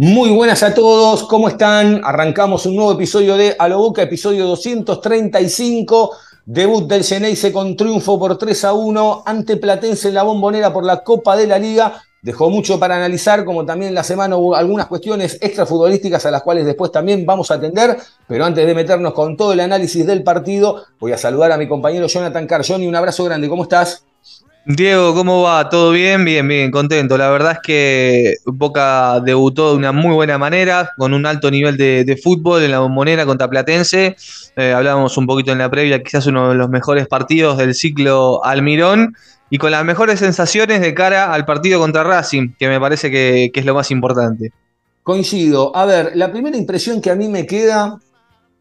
Muy buenas a todos, ¿cómo están? Arrancamos un nuevo episodio de A lo Boca, episodio 235. Debut del Geneise con triunfo por 3 a 1 ante Platense en la bombonera por la Copa de la Liga. Dejó mucho para analizar, como también la semana hubo algunas cuestiones extrafutbolísticas a las cuales después también vamos a atender. Pero antes de meternos con todo el análisis del partido, voy a saludar a mi compañero Jonathan Carr. Johnny, un abrazo grande, ¿cómo estás? Diego, ¿cómo va? ¿Todo bien? Bien, bien, contento. La verdad es que Boca debutó de una muy buena manera, con un alto nivel de, fútbol en la bombonera contra Platense. Eh, hablábamos un poquito en la previa, quizás uno de los mejores partidos del ciclo Almirón y con las mejores sensaciones de cara al partido contra Racing, que me parece que, que es lo más importante. Coincido. A ver, la primera impresión que a mí me queda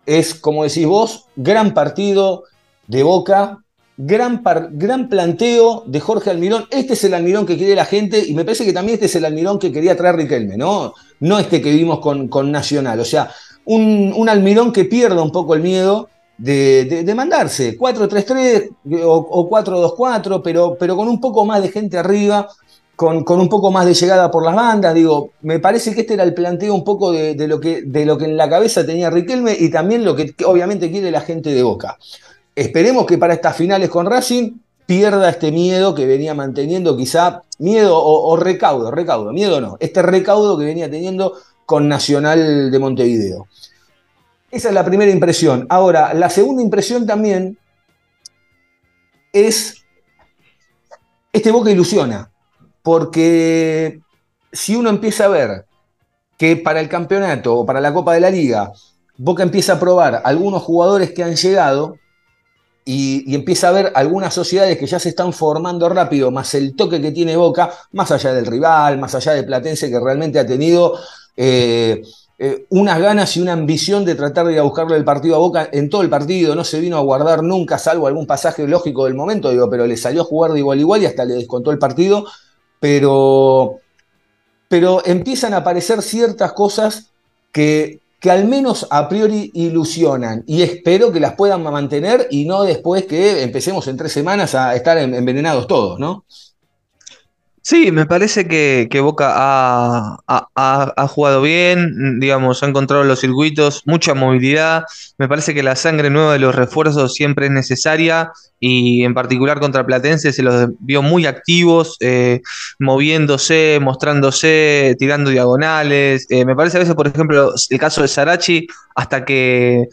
es, como decís vos, gran partido de Boca, gran, gran planteo de Jorge Almirón. Este es el Almirón que quiere la gente y me parece que también este es el Almirón que quería traer Riquelme, ¿no? No este que vimos con, con Nacional. O sea, un, un Almirón que pierda un poco el miedo de, de- mandarse 4-3-3 o, o 4-2-4, pero, pero con un poco más de gente arriba con, con un poco más de llegada por las bandas. Digo, me parece que este era el planteo un poco de, de lo, que, de lo que en la cabeza tenía Riquelme y también lo que obviamente quiere la gente de Boca. Esperemos que para estas finales con Racing pierda este miedo que venía manteniendo, quizá miedo o, recaudo, recaudo, miedo no, este recaudo que venía teniendo con Nacional de Montevideo. Esa es la primera impresión. Ahora, la segunda impresión también es este Boca ilusiona porque si uno empieza a ver que para el campeonato o para la Copa de la Liga, Boca empieza a probar algunos jugadores que han llegado y, empieza a ver algunas sociedades que ya se están formando rápido, más el toque que tiene Boca, más allá del rival, más allá de Platense, que realmente ha tenido eh, eh, unas ganas y una ambición de tratar de ir a buscarle el partido a Boca en todo el partido, no se vino a guardar nunca, salvo algún pasaje lógico del momento, digo, pero le salió a jugar de igual a igual y hasta le descontó el partido. Pero, pero empiezan a aparecer ciertas cosas que, que al menos a priori ilusionan y espero que las puedan mantener y no después que empecemos en tres semanas a estar en- envenenados todos, ¿no? Sí, me parece que, que Boca ha, ha- ha- jugado bien, digamos, ha encontrado los circuitos, mucha movilidad. Me parece que la sangre nueva de los refuerzos siempre es necesaria y en particular contra Platense se los vio muy activos, eh, moviéndose, mostrándose, tirando diagonales. Eh, me parece a veces, por ejemplo, el caso de Sarachi, hasta que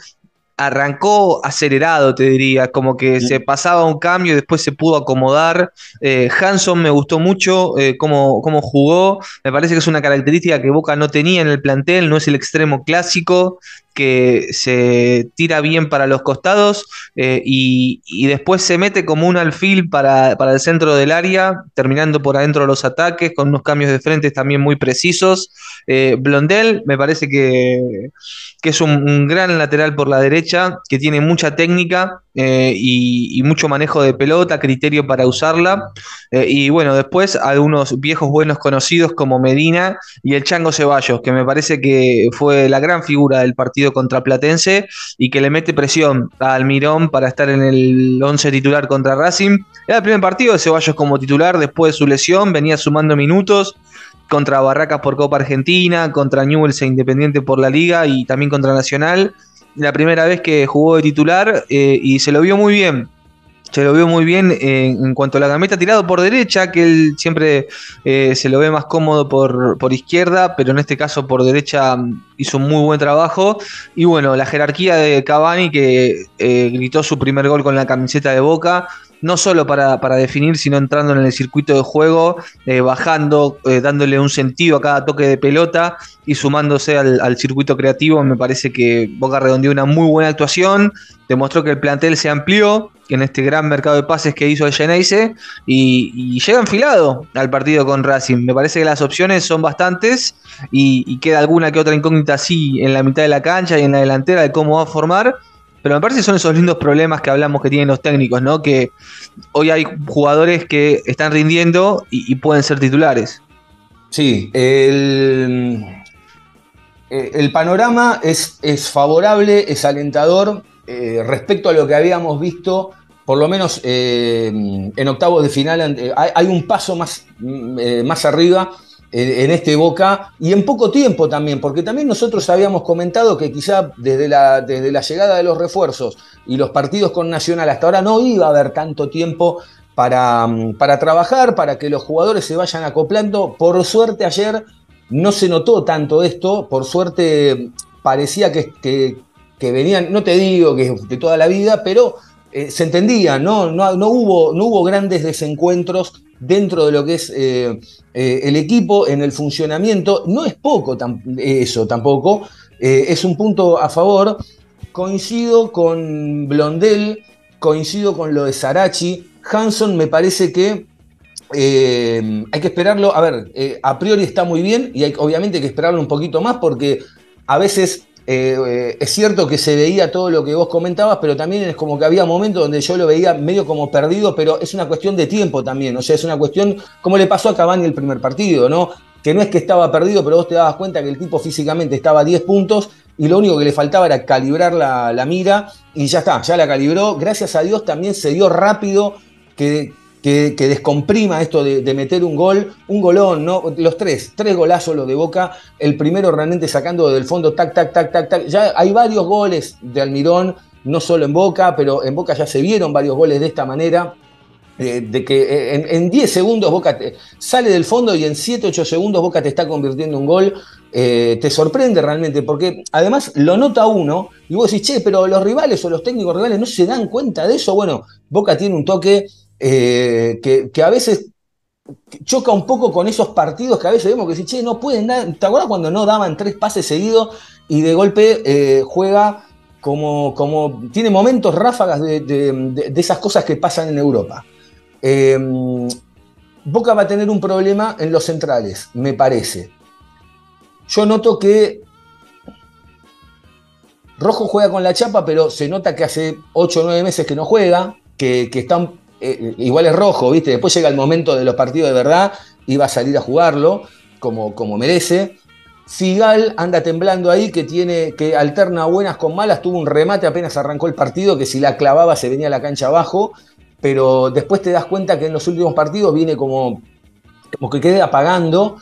arrancó acelerado, te diría, como que se pasaba un cambio y después se pudo acomodar. Eh, Hanson me gustó mucho eh, cómo, cómo jugó. Me parece que es una característica que Boca no tenía en el plantel, no es el extremo clásico que se tira bien para los costados eh, y, y después se mete como un alfil para, para el centro del área, terminando por adentro de los ataques, con unos cambios de frente también muy precisos. Eh, Blondel me parece que, que es un gran lateral por la derecha, que tiene mucha técnica eh, y, mucho manejo de pelota, criterio para usarla. Eh, y bueno, después algunos viejos buenos conocidos como Medina y el Chango Ceballos, que me parece que fue la gran figura del partido contra Platense y que le mete presión a Almirón para estar en el 11 titular contra Racing. Era el primer partido de Ceballos como titular después de su lesión, venía sumando minutos contra Barracas por Copa Argentina, contra Newell's e Independiente por la Liga y también contra Nacional. La primera vez que jugó de titular eh, y se lo vio muy bien. Se lo vio muy bien en cuanto a la gambeta tirado por derecha, que él siempre eh, se lo ve más cómodo por, por izquierda, pero en este caso por derecha mm, hizo un muy buen trabajo. Y bueno, la jerarquía de Cavani, que eh, gritó su primer gol con la camiseta de Boca, no solo para, para definir, sino entrando en el circuito de juego, eh, bajando, eh, dándole un sentido a cada toque de pelota y sumándose al, circuito creativo. Me parece que Boca redondeó una muy buena actuación, demostró que el plantel se amplió en este gran mercado de pases que hizo el Geneise y, y llega enfilado al partido con Racing. Me parece que las opciones son bastantes y, y queda alguna que otra incógnita así en la mitad de la cancha y en la delantera de cómo va a formar. Pero me parece que son esos lindos problemas que hablamos que tienen los técnicos, ¿no? Que hoy hay jugadores que están rindiendo y, pueden ser titulares. Sí, el, eh, el panorama es, es, favorable, es alentador eh, respecto a lo que habíamos visto, por lo menos eh, en octavos de final, hay, hay, un paso más, mm, más arriba en este Boca y en poco tiempo también, porque también nosotros habíamos comentado que quizá desde la, desde la llegada de los refuerzos y los partidos con Nacional hasta ahora no iba a haber tanto tiempo para, mm, para trabajar, para que los jugadores se vayan acoplando. Por suerte ayer no se notó tanto esto, por suerte parecía que, que, venían, no te digo que de toda la vida, pero eh, se entendía, ¿no? No, no, hubo, no hubo grandes desencuentros dentro de lo que es eh, eh, el equipo, en el funcionamiento. No es poco tam eso tampoco, eh, es un punto a favor. Coincido con Blondel, coincido con lo de Sarachi. Hanson me parece que eh, hay que esperarlo. A ver, eh, a priori está muy bien y obviamente hay que esperarlo un poquito más porque a veces eh, eh, es cierto que se veía todo lo que vos comentabas, pero también es como que había momentos donde yo lo veía medio como perdido, pero es una cuestión de tiempo también, o sea, es una cuestión como le pasó a Cavani el primer partido, ¿no? Que no es que estaba perdido, pero vos te dabas cuenta que el tipo físicamente estaba a 10 puntos y lo único que le faltaba era calibrar la, la mira y ya está, ya la calibró. Gracias a Dios también se dio rápido que, que, descomprima esto de, de, meter un gol, un golón, ¿no? Los tres, tres golazos los de Boca, el primero realmente sacando del fondo, tac, tac, tac, tac, tac. Ya hay varios goles de Almirón, no solo en Boca, pero en Boca ya se vieron varios goles de esta manera. Eh, de que eh, en, en, 10 segundos Boca te, sale del fondo y en 7, 8 segundos Boca te está convirtiendo un gol, eh, te sorprende realmente, porque además lo nota uno y vos decís, che, pero los rivales o los técnicos rivales no se dan cuenta de eso. Bueno, Boca tiene un toque eh, que, a veces choca un poco con esos partidos que a veces vemos que dicen, che, no pueden dar. ¿Te acuerdas cuando no daban tres pases seguidos y de golpe eh, juega como, como. Tiene momentos ráfagas de, de, esas cosas que pasan en Europa. Eh, Boca va a tener un problema en los centrales, me parece. Yo noto que Rojo juega con la chapa, pero se nota que hace 8 o 9 meses que no juega, que, que están eh, igual es rojo, ¿viste? Después llega el momento de los partidos de verdad y va a salir a jugarlo como, como merece. Figal anda temblando ahí, que tiene, que alterna buenas con malas, tuvo un remate apenas arrancó el partido, que si la clavaba se venía a la cancha abajo, pero después te das cuenta que en los últimos partidos viene como, como que queda apagando.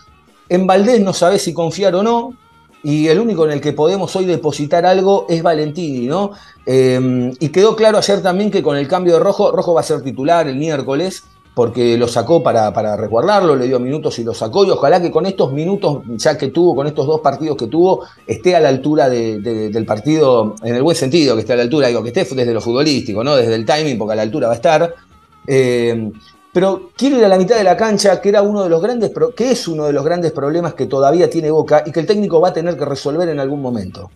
En Valdés no sabes si confiar o no, y el único en el que podemos hoy depositar algo es Valentini, ¿no? Eh, y quedó claro ayer también que con el cambio de Rojo, Rojo va a ser titular el miércoles, porque lo sacó para, para resguardarlo, le dio minutos y lo sacó, y ojalá que con estos minutos, ya que tuvo, con estos dos partidos que tuvo, esté a la altura de, de, del partido, en el buen sentido, que esté a la altura, digo, que esté desde lo futbolístico, ¿no? Desde el timing, porque a la altura va a estar. Eh, pero quiero ir a la mitad de la cancha, que era uno de los grandes, que es uno de los grandes problemas que todavía tiene Boca y que el técnico va a tener que resolver en algún momento.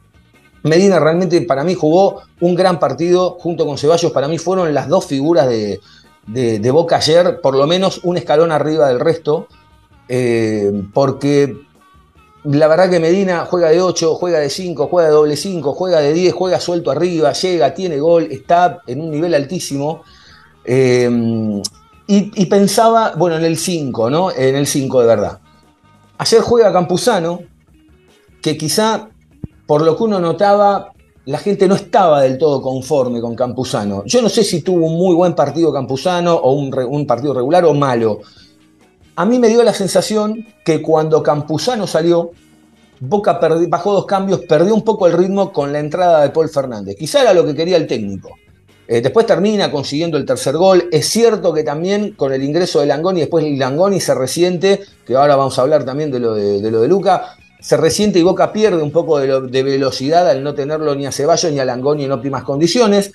Medina realmente para mí jugó un gran partido junto con Ceballos, para mí fueron las dos figuras de, de, de Boca ayer, por lo menos un escalón arriba del resto, eh, porque la verdad que Medina juega de 8, juega de 5, juega de doble 5, juega de 10, juega suelto arriba, llega, tiene gol, está en un nivel altísimo. Eh, y, pensaba, bueno, en el 5, ¿no? En el 5 de verdad. Ayer juega Campuzano, que quizá por lo que uno notaba, la gente no estaba del todo conforme con Campuzano. Yo no sé si tuvo un muy buen partido Campuzano o un, partido regular o malo. A mí me dio la sensación que cuando Campuzano salió, Boca bajó dos cambios, perdió un poco el ritmo con la entrada de Paul Fernández. Quizá era lo que quería el técnico. Eh, después termina consiguiendo el tercer gol. Es cierto que también con el ingreso de Langoni, después Langoni se resiente, que ahora vamos a hablar también de lo de, Luca, se resiente y Boca pierde un poco de, velocidad al no tenerlo ni a Ceballos ni a Langoni en óptimas condiciones.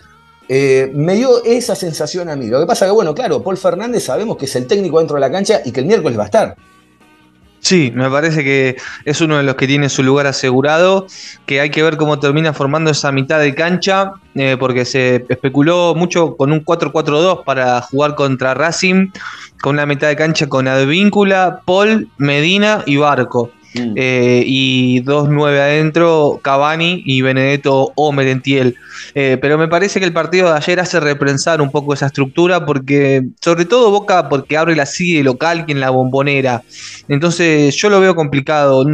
Eh, me dio esa sensación a mí. Lo que pasa que, bueno, claro, Paul Fernández sabemos que es el técnico dentro de la cancha y que el miércoles va a estar. Sí, me parece que es uno de los que tiene su lugar asegurado, que hay que ver cómo termina formando esa mitad de cancha, eh, porque se especuló mucho con un 4-4-2 para jugar contra Racing, con una mitad de cancha con Advíncula, Paul, Medina y Barco. Mm. Eh, y 2-9 adentro, Cavani y Benedetto o Merentiel. Eh, pero me parece que el partido de ayer hace reprensar un poco esa estructura, porque, sobre todo Boca, porque abre la sigue local que en la bombonera. Entonces, yo lo veo complicado,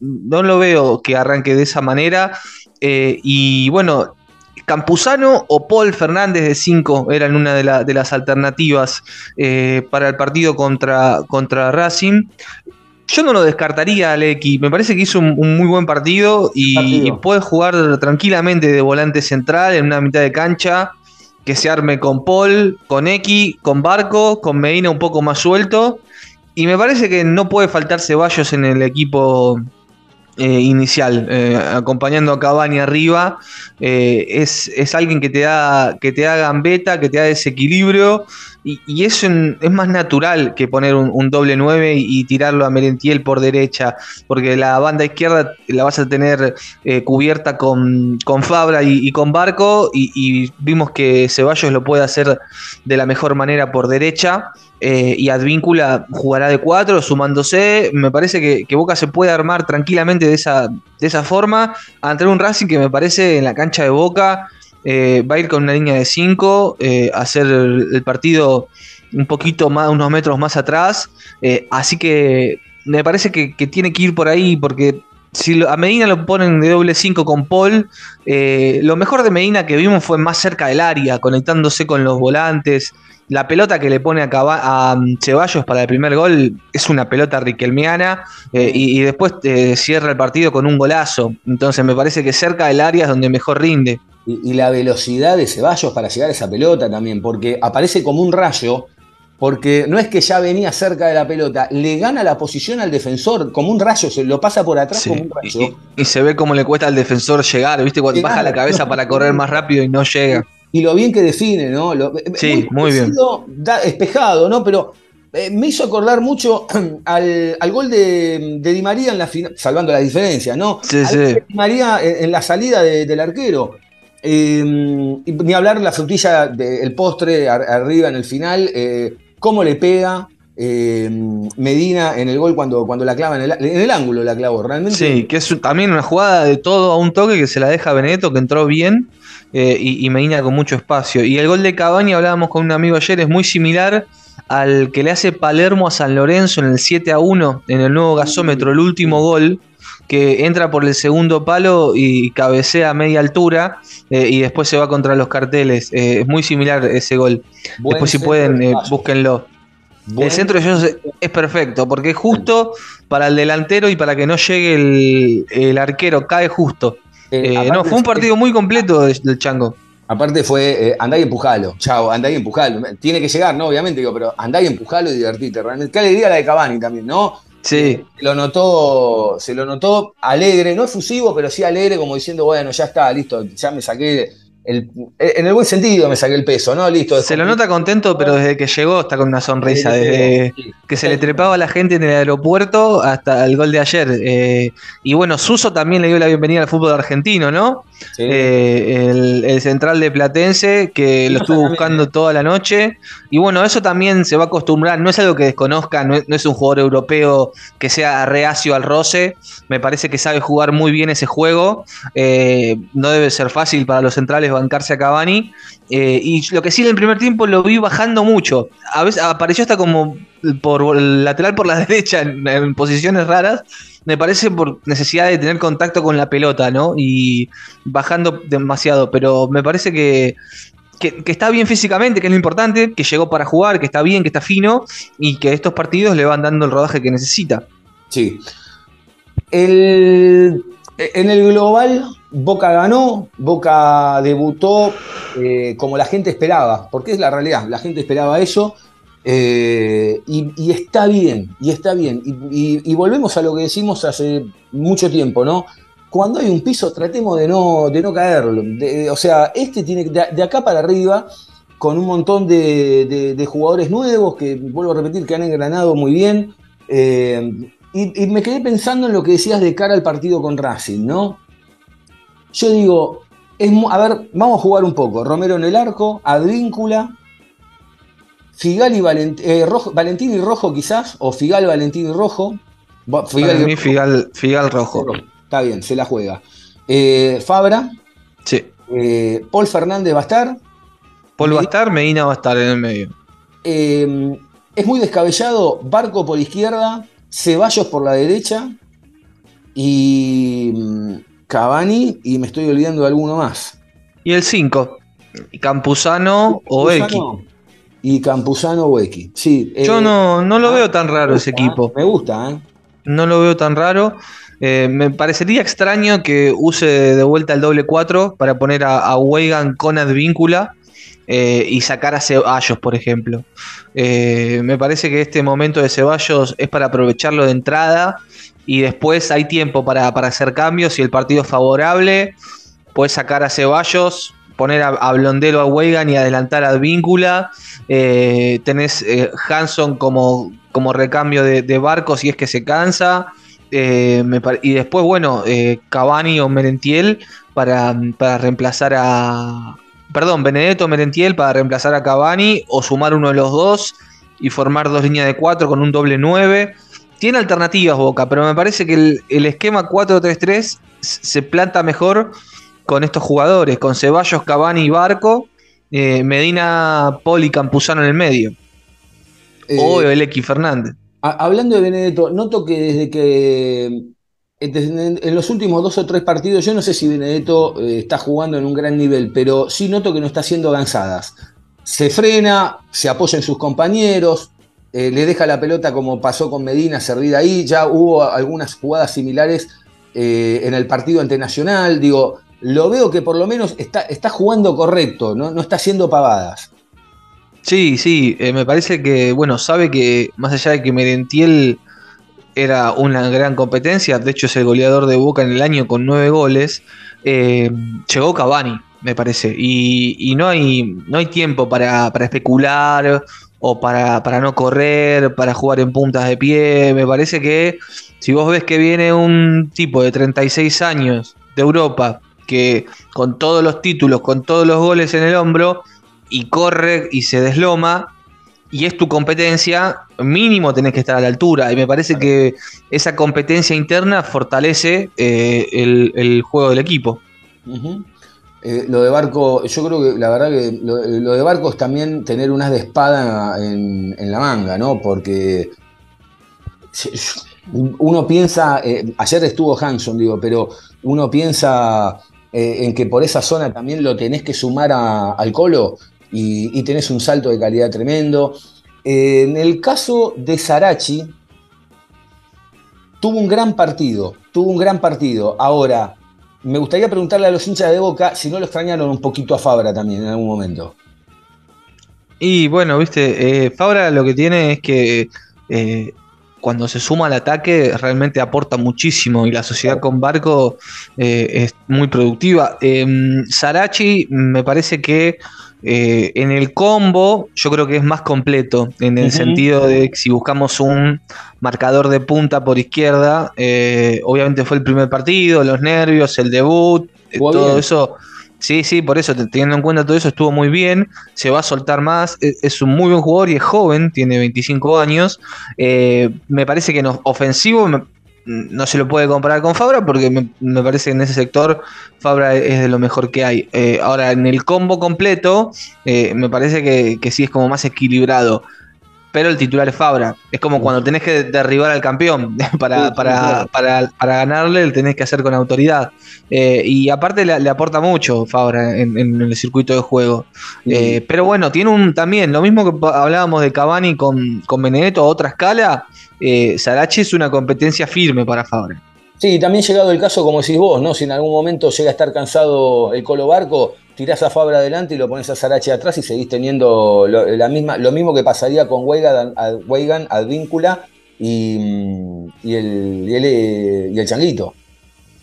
no lo veo que arranque de esa manera. Eh, y bueno, Campuzano o Paul Fernández de 5 eran una de, la- de las alternativas para el partido contra, contra Racing. Yo no lo descartaría, Aleki. Me parece que hizo un, un muy buen partido y, Partido. y puede jugar tranquilamente de volante central en una mitad de cancha. Que se arme con Paul, con X, con Barco, con Medina un poco más suelto. Y me parece que no puede faltar Ceballos en el equipo eh, inicial, eh, acompañando a Cavani arriba. Eh, es, es alguien que te da que te da gambeta, que te da desequilibrio. Y, y es, más natural que poner un, doble 9 y, tirarlo a Merentiel por derecha, porque la banda izquierda la vas a tener eh, cubierta con, con Fabra y, con Barco, y, y vimos que Ceballos lo puede hacer de la mejor manera por derecha. eh, y Advíncula jugará de 4, sumándose. Me parece que, que Boca se puede armar tranquilamente de esa, de esa forma. Ante un Racing que me parece en la cancha de Boca eh, va a ir con una línea de 5, eh, hacer el, partido un poquito más, unos metros más atrás. eh, así que me parece que, tiene que ir por ahí porque si a Medina lo ponen de doble 5 con Paul, lo mejor de Medina que vimos fue más cerca del área, conectándose con los volantes. La pelota que le pone a, Cava- um, Ceballos para el primer gol es una pelota riquelmiana y, y después cierra el partido con un golazo. Entonces me parece que cerca del área es donde mejor rinde. Y, y la velocidad de Ceballos para llegar a esa pelota también, porque aparece como un rayo, porque no es que ya venía cerca de la pelota, le gana la posición al defensor como un rayo, se lo pasa por atrás Sí, como un rayo. y- y se ve cómo le cuesta al defensor llegar, ¿viste? Cuando Llegar, baja la cabeza no, para correr más rápido y no llega. Y lo bien que define, ¿no? Lo- Sí, muy bien. da- espejado, ¿no? Pero eh, me hizo acordar mucho al, al gol de, de Di María en la final, salvando la diferencia, ¿no? Sí, Al sí. Di María en, en la salida de- del arquero. Eh, y ni hablar la frutilla del postre ar- arriba en el final, eh, cómo le pega eh, Medina en el gol cuando, cuando la clava en el, ángulo, la clavó. Realmente Sí, que es también una jugada de todo a un toque que se la deja Benedetto, que entró bien, eh, y, y Medina con mucho espacio. Y el gol de Cavani, hablábamos con un amigo ayer, es muy similar al que le hace Palermo a San Lorenzo en el 7 a 1, en el nuevo gasómetro, el último gol, que entra por el segundo palo y cabecea a media altura, eh, y después se va contra los carteles. Eh, es muy similar ese gol. buen después si pueden, de eh, búsquenlo. Buen- El centro de ellos es- perfecto, porque es justo para el delantero y para que no llegue el, el arquero, cae justo. no, fue un partido muy completo de- del Chango. Aparte fue, eh, andá y empujalo, chao, andá y empujalo. Tiene que llegar, ¿no? Obviamente, digo, pero andá y empujalo y divertite. Realmente. Qué alegría la de Cavani también, ¿no? Sí, Se lo notó, se lo notó alegre, no efusivo, pero sí alegre, como diciendo, bueno, ya está, listo, ya me saqué el, en el buen sentido me saqué el peso, ¿no? Listo. se lo nota contento, pero desde que llegó está con una sonrisa, desde Sí. que se le trepaba a la gente en el aeropuerto hasta el gol de ayer. Eh, y bueno, Suso también le dio la bienvenida al fútbol argentino, ¿no? Sí. Eh, el, el central de Platense, que lo estuvo buscando eh. toda la noche. Y bueno, eso también se va a acostumbrar, no es algo que desconozca, no es, no es un jugador europeo que sea reacio al roce. Me parece que sabe jugar muy bien ese juego. Eh, no debe ser fácil para los centrales bancarse a Cavani. Eh, y lo que sí en el primer tiempo lo vi bajando mucho. A veces apareció hasta como por lateral por la derecha en, posiciones raras. Me parece por necesidad de tener contacto con la pelota, ¿no? Y bajando demasiado. Pero me parece que, que está bien físicamente, que es lo importante, que llegó para jugar, que está bien, que está fino y que estos partidos le van dando el rodaje que necesita. Sí. El- en el global, Boca ganó, Boca debutó eh, como la gente esperaba, porque es la realidad, la gente esperaba eso. eh, y, está bien, y está bien. Y, volvemos a lo que decimos hace mucho tiempo, ¿no? cuando hay un piso, tratemos de no, de no caerlo. O sea, este tiene que- de, de acá para arriba, con un montón de jugadores nuevos que, vuelvo a repetir, que han engranado muy bien. Eh, y, y me quedé pensando en lo que decías de cara al partido con Racing, ¿no? Yo digo, es, a ver, vamos a jugar un poco. Romero en el arco, Advíncula, Figal y Valent- eh, Rojo- Valentín y Rojo quizás, o Figal, Valentín y Rojo. Figal Para mí, Figal, Figal rojo. Está bien, se la juega. Eh, Fabra, Sí. eh, Paul Fernández va a estar. Paul va a estar, Medina va a estar en el medio. Es muy descabellado, Barco por izquierda, Ceballos por la derecha y mm, Cavani, y me estoy olvidando de alguno más. Y el 5, Campuzano o. Campuzano Y Campuzano o X. Sí, eh, Yo no, no lo ah, veo tan raro ese equipo. ¿eh? Me gusta, ¿eh? No lo veo tan raro. Eh, me parecería extraño que use de vuelta el doble 4 para poner a, a Weigan con Advíncula eh, y sacar a Ceballos, por ejemplo. Eh, me parece que este momento de Ceballos es para aprovecharlo de entrada y después hay tiempo para, para hacer cambios. Si el partido es favorable, puedes sacar a Ceballos, poner a, a a Weigan y adelantar a Advíncula. Eh, tenés Hanson como, como recambio de, de barco si es que se cansa. Y después, bueno, Cavani o Merentiel para, para reemplazar a. Perdón, Benedetto Merentiel para reemplazar a Cavani o sumar uno de los dos y formar dos líneas de cuatro con un doble 9. Tiene alternativas Boca, pero me parece que el, el esquema 4-3-3 s- se planta mejor con estos jugadores, con Ceballos, Cavani y Barco, eh, Medina, Poli y Campuzano en el medio, o el X Fernández. Hablando de Benedetto, noto que desde que en, los últimos dos o tres partidos, yo no sé si Benedetto eh, está jugando en un gran nivel, pero sí noto que no está haciendo gansadas. Se frena, se apoya en sus compañeros, eh, le deja la pelota como pasó con Medina servida ahí. Ya hubo algunas jugadas similares eh, en el partido ante Nacional. Digo, lo veo que por lo menos está, jugando correcto, ¿no? no está haciendo pavadas. Sí, sí, me parece que, bueno, sabe que más allá de que Merentiel era una gran competencia, de hecho es el goleador de Boca en el año con nueve goles, eh, llegó Cavani, me parece, y, y no, hay, no hay tiempo para, para especular o para, para no correr, para jugar en puntas de pie, me parece que si vos ves que viene un tipo de 36 años de Europa, que con todos los títulos, con todos los goles en el hombro, y corre y se desloma y es tu competencia, mínimo tenés que estar a la altura. Y me parece que esa competencia interna fortalece eh, el, juego del equipo. Eh, lo de Barco, yo creo que la verdad que lo, de Barco es también tener unas de espada en, la manga, ¿no? Porque uno piensa, eh, ayer estuvo Hanson, digo, pero uno piensa en que por esa zona también lo tenés que sumar a- al colo y, y tenés un salto de calidad tremendo. Eh, en el caso de Sarachi, tuvo un gran partido, tuvo un gran partido. Ahora, me gustaría preguntarle a los hinchas de Boca si no lo extrañaron un poquito a Fabra también en algún momento. Y bueno, viste, eh, Fabra lo que tiene es que eh, cuando se suma al ataque realmente aporta muchísimo y la sociedad con Barco eh, es muy productiva. Eh, Sarachi me parece que eh, en el combo yo creo que es más completo, en el sentido de que si buscamos un marcador de punta por izquierda, eh, obviamente fue el primer partido, los nervios, el debut, eh, todo bien. eso. Sí, sí, por eso, te- teniendo en cuenta todo eso, estuvo muy bien, se va a soltar más, e- es, un muy buen jugador y es joven, tiene 25 años. Me parece que en ofensivo no se lo puede comparar con Fabra porque me, parece que en ese sector Fabra es de lo mejor que hay. Eh, ahora, en el combo completo, eh, me parece que, que sí es como más equilibrado. Pero el titular es Fabra. Es como cuando tenés que derribar al campeón. Para, para, para, para ganarle, lo tenés que hacer con autoridad. Eh, y aparte le, le aporta mucho Fabra en, en el circuito de juego. Eh, pero bueno, tiene un también, lo mismo que hablábamos de Cavani con, con Benedetto a otra escala, eh, Sarachi es una competencia firme para Fabra. Sí, también llegado el caso, como decís vos, ¿no? Si en algún momento llega a estar cansado el Colo Barco, tirás a Fabra adelante y lo pones a Sarachi atrás y seguís teniendo lo, la misma, lo mismo que pasaría con Weigan, Weigan Advíncula y, mm, y, el, y, el, eh, y el Changuito.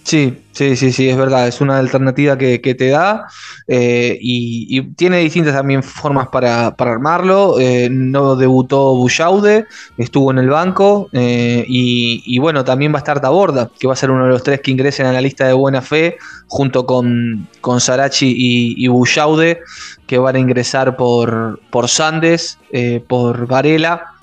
Sí, sí, sí, sí, es verdad, es una alternativa que, que te da eh, y, tiene distintas también formas para, para armarlo. Eh, no debutó Bullaude, estuvo en el banco eh, y, bueno, también va a estar Taborda, que va a ser uno de los tres que ingresen a la lista de buena fe junto con, con Sarachi y, y que van a ingresar por, por Sandes, por Varela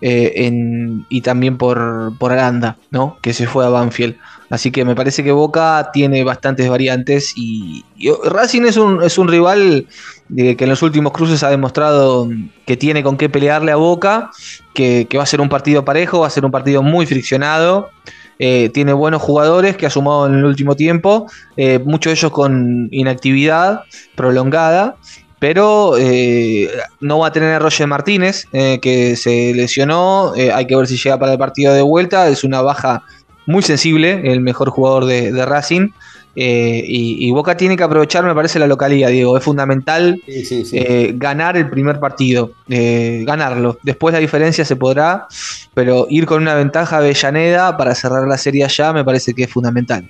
y también por, por Aranda, ¿no? que se fue a Banfield. Así que me parece que Boca tiene bastantes variantes y, Racing es un, es un rival de que en los últimos cruces ha demostrado que tiene con qué pelearle a Boca, que, que va a ser un partido parejo, va a ser un partido muy friccionado. eh, tiene buenos jugadores que ha sumado en el último tiempo, eh, muchos de ellos con inactividad prolongada, pero eh, no va a tener a Roger Martínez, eh, que se lesionó. eh, hay que ver si llega para el partido de vuelta. Es una baja muy sensible, el mejor jugador de, de Racing. eh, y, y Boca tiene que aprovechar, me parece, la localidad, Diego. Es fundamental Sí, sí, sí. eh, ganar el primer partido, eh, ganarlo. Después la diferencia se podrá, pero ir con una ventaja a Avellaneda para cerrar la serie allá me parece que es fundamental.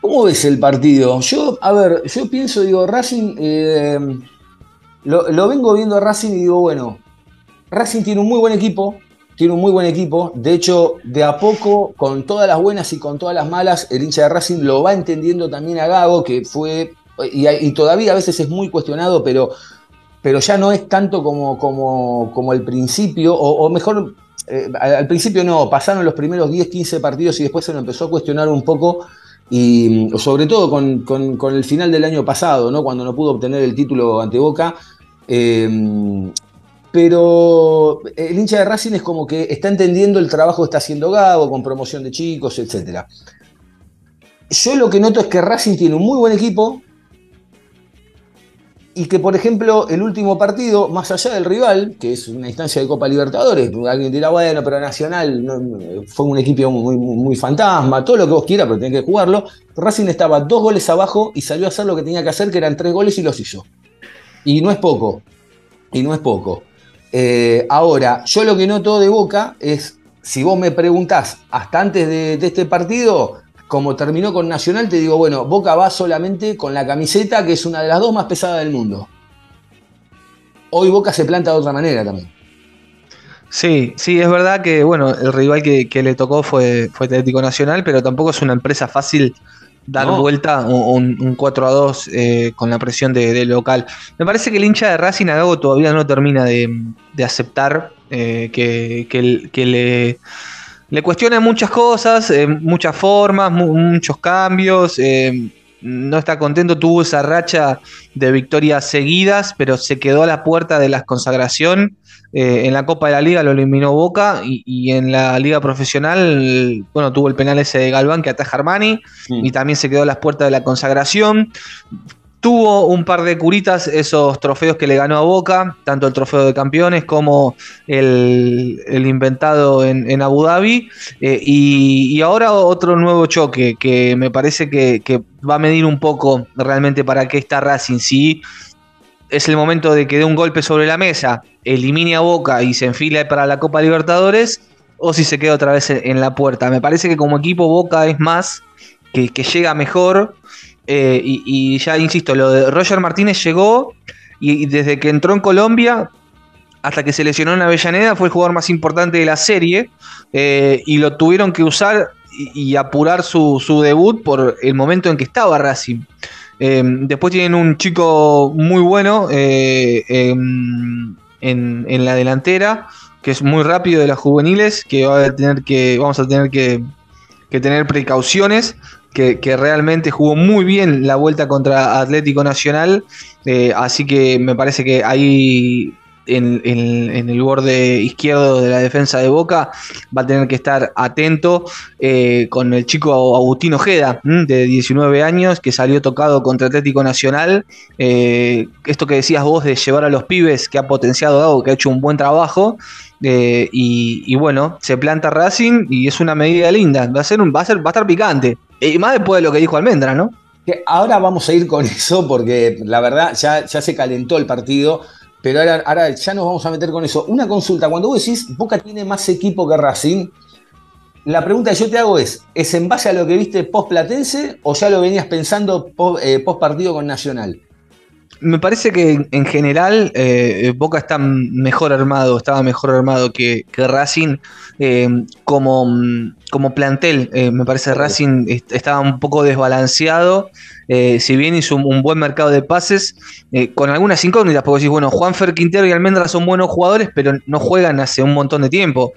¿Cómo ves el partido? Yo, a ver, yo pienso, digo, Racing, lo, lo vengo viendo a Racing y digo, bueno, Racing tiene un muy buen equipo, tiene un muy buen equipo. De hecho, de a poco, con todas las buenas y con todas las malas, el hincha de Racing lo va entendiendo también a Gago, que fue, y, todavía a veces es muy cuestionado, pero, pero ya no es tanto como, como, como el principio, o, mejor, eh, al principio no, pasaron los primeros 10, 15 partidos y después se lo empezó a cuestionar un poco y sobre todo con, con- con el final del año pasado, ¿no? cuando no pudo obtener el título ante Boca. Eh, pero el hincha de Racing es como que está entendiendo el trabajo que está haciendo Gago con promoción de chicos, etc. Yo lo que noto es que Racing tiene un muy buen equipo y que, por ejemplo, el último partido, más allá del rival, que es una instancia de Copa Libertadores, alguien dirá, bueno, pero Nacional fue un equipo muy, muy fantasma, todo lo que vos quieras, pero tenés que jugarlo. Racing estaba dos goles abajo y salió a hacer lo que tenía que hacer, que eran tres goles y los hizo. Y no es poco. Y no es poco. Eh, ahora, yo lo que noto de Boca es, si vos me preguntás hasta antes de, este partido, como terminó con Nacional, te digo, bueno, Boca va solamente con la camiseta, que es una de las dos más pesadas del mundo. Hoy Boca se planta de otra manera también. Sí, sí, es verdad que bueno, el rival que, que le tocó fue, fue Atlético Nacional, pero tampoco es una empresa fácil dar No. vuelta un, un 4 a 2 eh, con la presión de, de local. Me parece que el hincha de Racing a Gago todavía no termina de, de aceptar eh, que, que le, le cuestiona muchas cosas, eh, muchas formas, mu- muchos cambios. No está contento, tuvo esa racha de victorias seguidas, pero se quedó a la puerta de la consagración. Eh, en la Copa de la Liga lo eliminó Boca y, y en la Liga Profesional, bueno, tuvo el penal ese de Galván que ataja Armani y también se quedó a las puertas de la consagración. Tuvo un par de curitas esos trofeos que le ganó a Boca, tanto el trofeo de campeones como el, inventado en, Abu Dhabi. eh, y, ahora otro nuevo choque que me parece que, va a medir un poco realmente para qué está Racing. Si es el momento de que dé un golpe sobre la mesa, elimine a Boca y se enfile para la Copa Libertadores, o si se queda otra vez en, la puerta. Me parece que como equipo Boca es más, que llega mejor. Eh, y, ya insisto, lo de Roger Martínez llegó y, desde que entró en Colombia hasta que se lesionó en Avellaneda fue el jugador más importante de la serie eh, y lo tuvieron que usar y, apurar su, debut por el momento en que estaba Racing. Eh, después tienen un chico muy bueno em, en, la delantera, que es muy rápido de las juveniles, que, va a tener que vamos a tener que tener precauciones, que, realmente jugó muy bien la vuelta contra Atlético Nacional, eh, así que me parece que ahí en, el borde izquierdo de la defensa de Boca va a tener que estar atento eh, con el chico Agustín Ojeda, de 19 años, que salió tocado contra Atlético Nacional. Eh, esto que decías vos de llevar a los pibes, que ha potenciado Gago, que ha hecho un buen trabajo. y, y bueno, se planta Racing y es una medida linda. Va a, ser un, va a, ser, va a estar picante. Y más después de lo que dijo Almendra, ¿no? Ahora vamos a ir con eso porque la verdad ya, ya se calentó el partido, pero ahora, ahora ya nos vamos a meter con eso. Una consulta, cuando vos decís Boca tiene más equipo que Racing, la pregunta que yo te hago es, ¿es en base a lo que viste post Platense o ya lo venías pensando post, eh, post partido con Nacional? Me parece que en general eh, Boca está mejor armado, estaba mejor armado que, que Racing eh, como, como plantel. eh, me parece Racing est- estaba un poco desbalanceado. si bien hizo un, un buen mercado de pases, con algunas incógnitas, porque decís, bueno, Juanfer Quintero y Almendra son buenos jugadores, pero no juegan hace un montón de tiempo.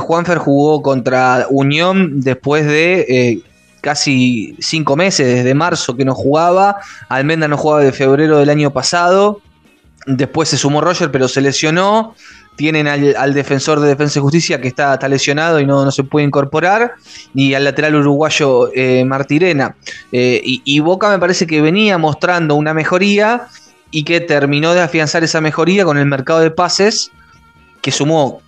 Juanfer jugó contra Unión después de casi cinco meses, desde marzo que no jugaba. Almendra no jugaba de febrero del año pasado. Después se sumó Roger, pero se lesionó. Tienen al, defensor de Defensa y Justicia que está, lesionado y no, no se puede incorporar. Y al lateral uruguayo eh, Martirena. Eh, y Boca me parece que venía mostrando una mejoría y que terminó de afianzar esa mejoría con el mercado de pases, que sumó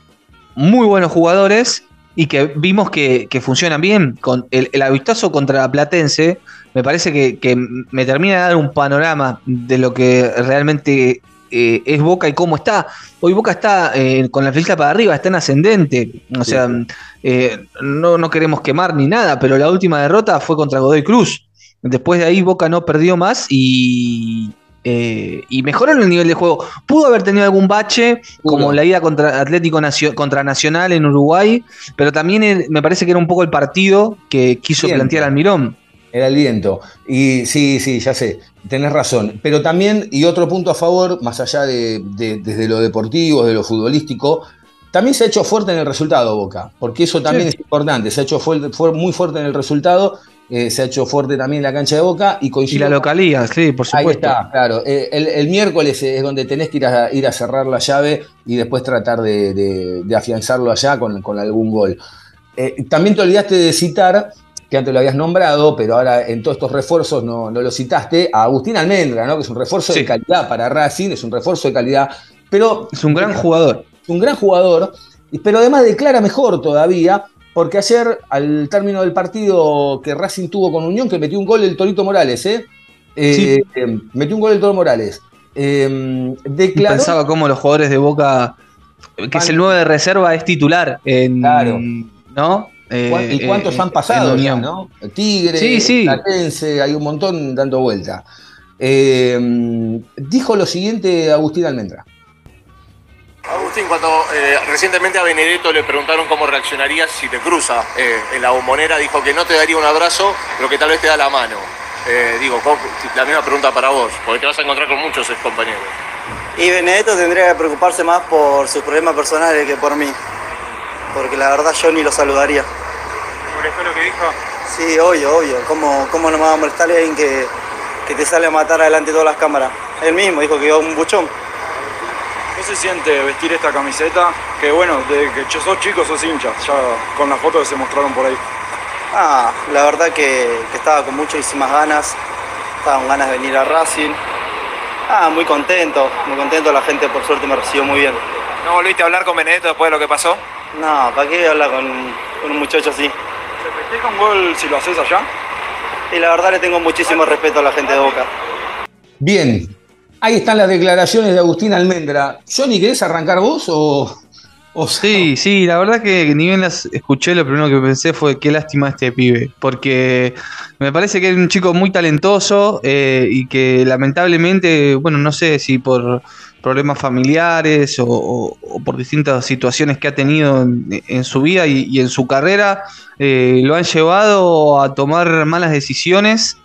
muy buenos jugadores y que vimos que, que funcionan bien. Con el, el avistazo contra Platense, me parece que, que me termina de dar un panorama de lo que realmente eh, es Boca y cómo está. Hoy Boca está eh, con la flecha para arriba, está en ascendente. O sea, eh, no, no queremos quemar ni nada, pero la última derrota fue contra Godoy Cruz. Después de ahí Boca no perdió más y, eh, y mejoró en el nivel de juego. Pudo haber tenido algún bache, como la ida contra Atlético Nacio- contra Nacional en Uruguay, pero también el- me parece que era un poco el partido que quiso Bien. plantear Almirón. Era el viento. Y sí, sí, ya sé, tenés razón. Pero también, y otro punto a favor, más allá de, de- desde lo deportivo, de lo futbolístico, también se ha hecho fuerte en el resultado Boca, porque eso también Sí. es importante. Se ha hecho fue muy fuerte en el resultado, eh, se ha hecho fuerte también en la cancha de Boca y Y coincido la localía, sí, por Ahí supuesto. está, claro. Eh, El, el miércoles es donde tenés que ir a, ir a cerrar la llave y después tratar de, de- de afianzarlo allá con, con algún gol. Eh, también te olvidaste de citar, que antes lo habías nombrado, pero ahora en todos estos refuerzos no, no lo citaste, a Agustín Almendra, ¿no? que es un refuerzo de calidad para Racing, es un refuerzo de calidad, pero Es un gran jugador. es un gran jugador, y- pero además declara mejor todavía, porque ayer, al término del partido que Racing tuvo con Unión, que metió un gol el Torito Morales, ¿eh? Eh, eh, metió un gol el Toro Morales. Eh, declaró, Pensaba cómo los jugadores de Boca, que es el 9 de reserva, es titular en. Claro. ¿No? Eh, ¿cuán- ¿Y cuántos eh, han pasado? ya. ¿no? Tigre, Sí, hay un montón dando vuelta. Eh, dijo lo siguiente Agustín Almendra. Agustín, cuando eh, recientemente a Benedetto le preguntaron cómo reaccionaría si te cruza eh, en la bombonera, dijo que no te daría un abrazo, pero que tal vez te da la mano. Eh, digo, ¿cómo- la misma pregunta para vos, porque te vas a encontrar con muchos ex compañeros. Y Benedetto tendría que preocuparse más por sus problemas personales que por mí. Porque la verdad yo ni lo saludaría. ¿Molestó lo que dijo? Sí, obvio, obvio. ¿Cómo, cómo no me va a molestar alguien que, que te sale a matar adelante de todas las cámaras? Él mismo dijo que iba un buchón. ¿Qué se siente vestir esta camiseta? Que bueno, desde que yo sos chico sos hinchas, ya con las fotos que se mostraron por ahí. Ah, la verdad que, que estaba con muchísimas ganas. Estaba con ganas de venir a Racing. Ah, muy contento, muy contento. La gente por suerte me recibió muy bien. ¿No volviste a hablar con Benedetto después de lo que pasó? No, ¿para qué hablar con, con un muchacho así? ¿Se festeja un gol si lo haces allá? Y la verdad le tengo muchísimo respeto a la gente de Boca. Bien, ahí están las declaraciones de Agustín Almendra. Johnny, ¿querés arrancar vos o.? Sí, sí, la verdad que ni bien las escuché, lo primero que pensé fue qué lástima este pibe, porque me parece que es un chico muy talentoso eh, y que lamentablemente, bueno, no sé si por problemas familiares o, por distintas situaciones que ha tenido en, su vida y, y en su carrera, eh, lo han llevado a tomar malas decisiones.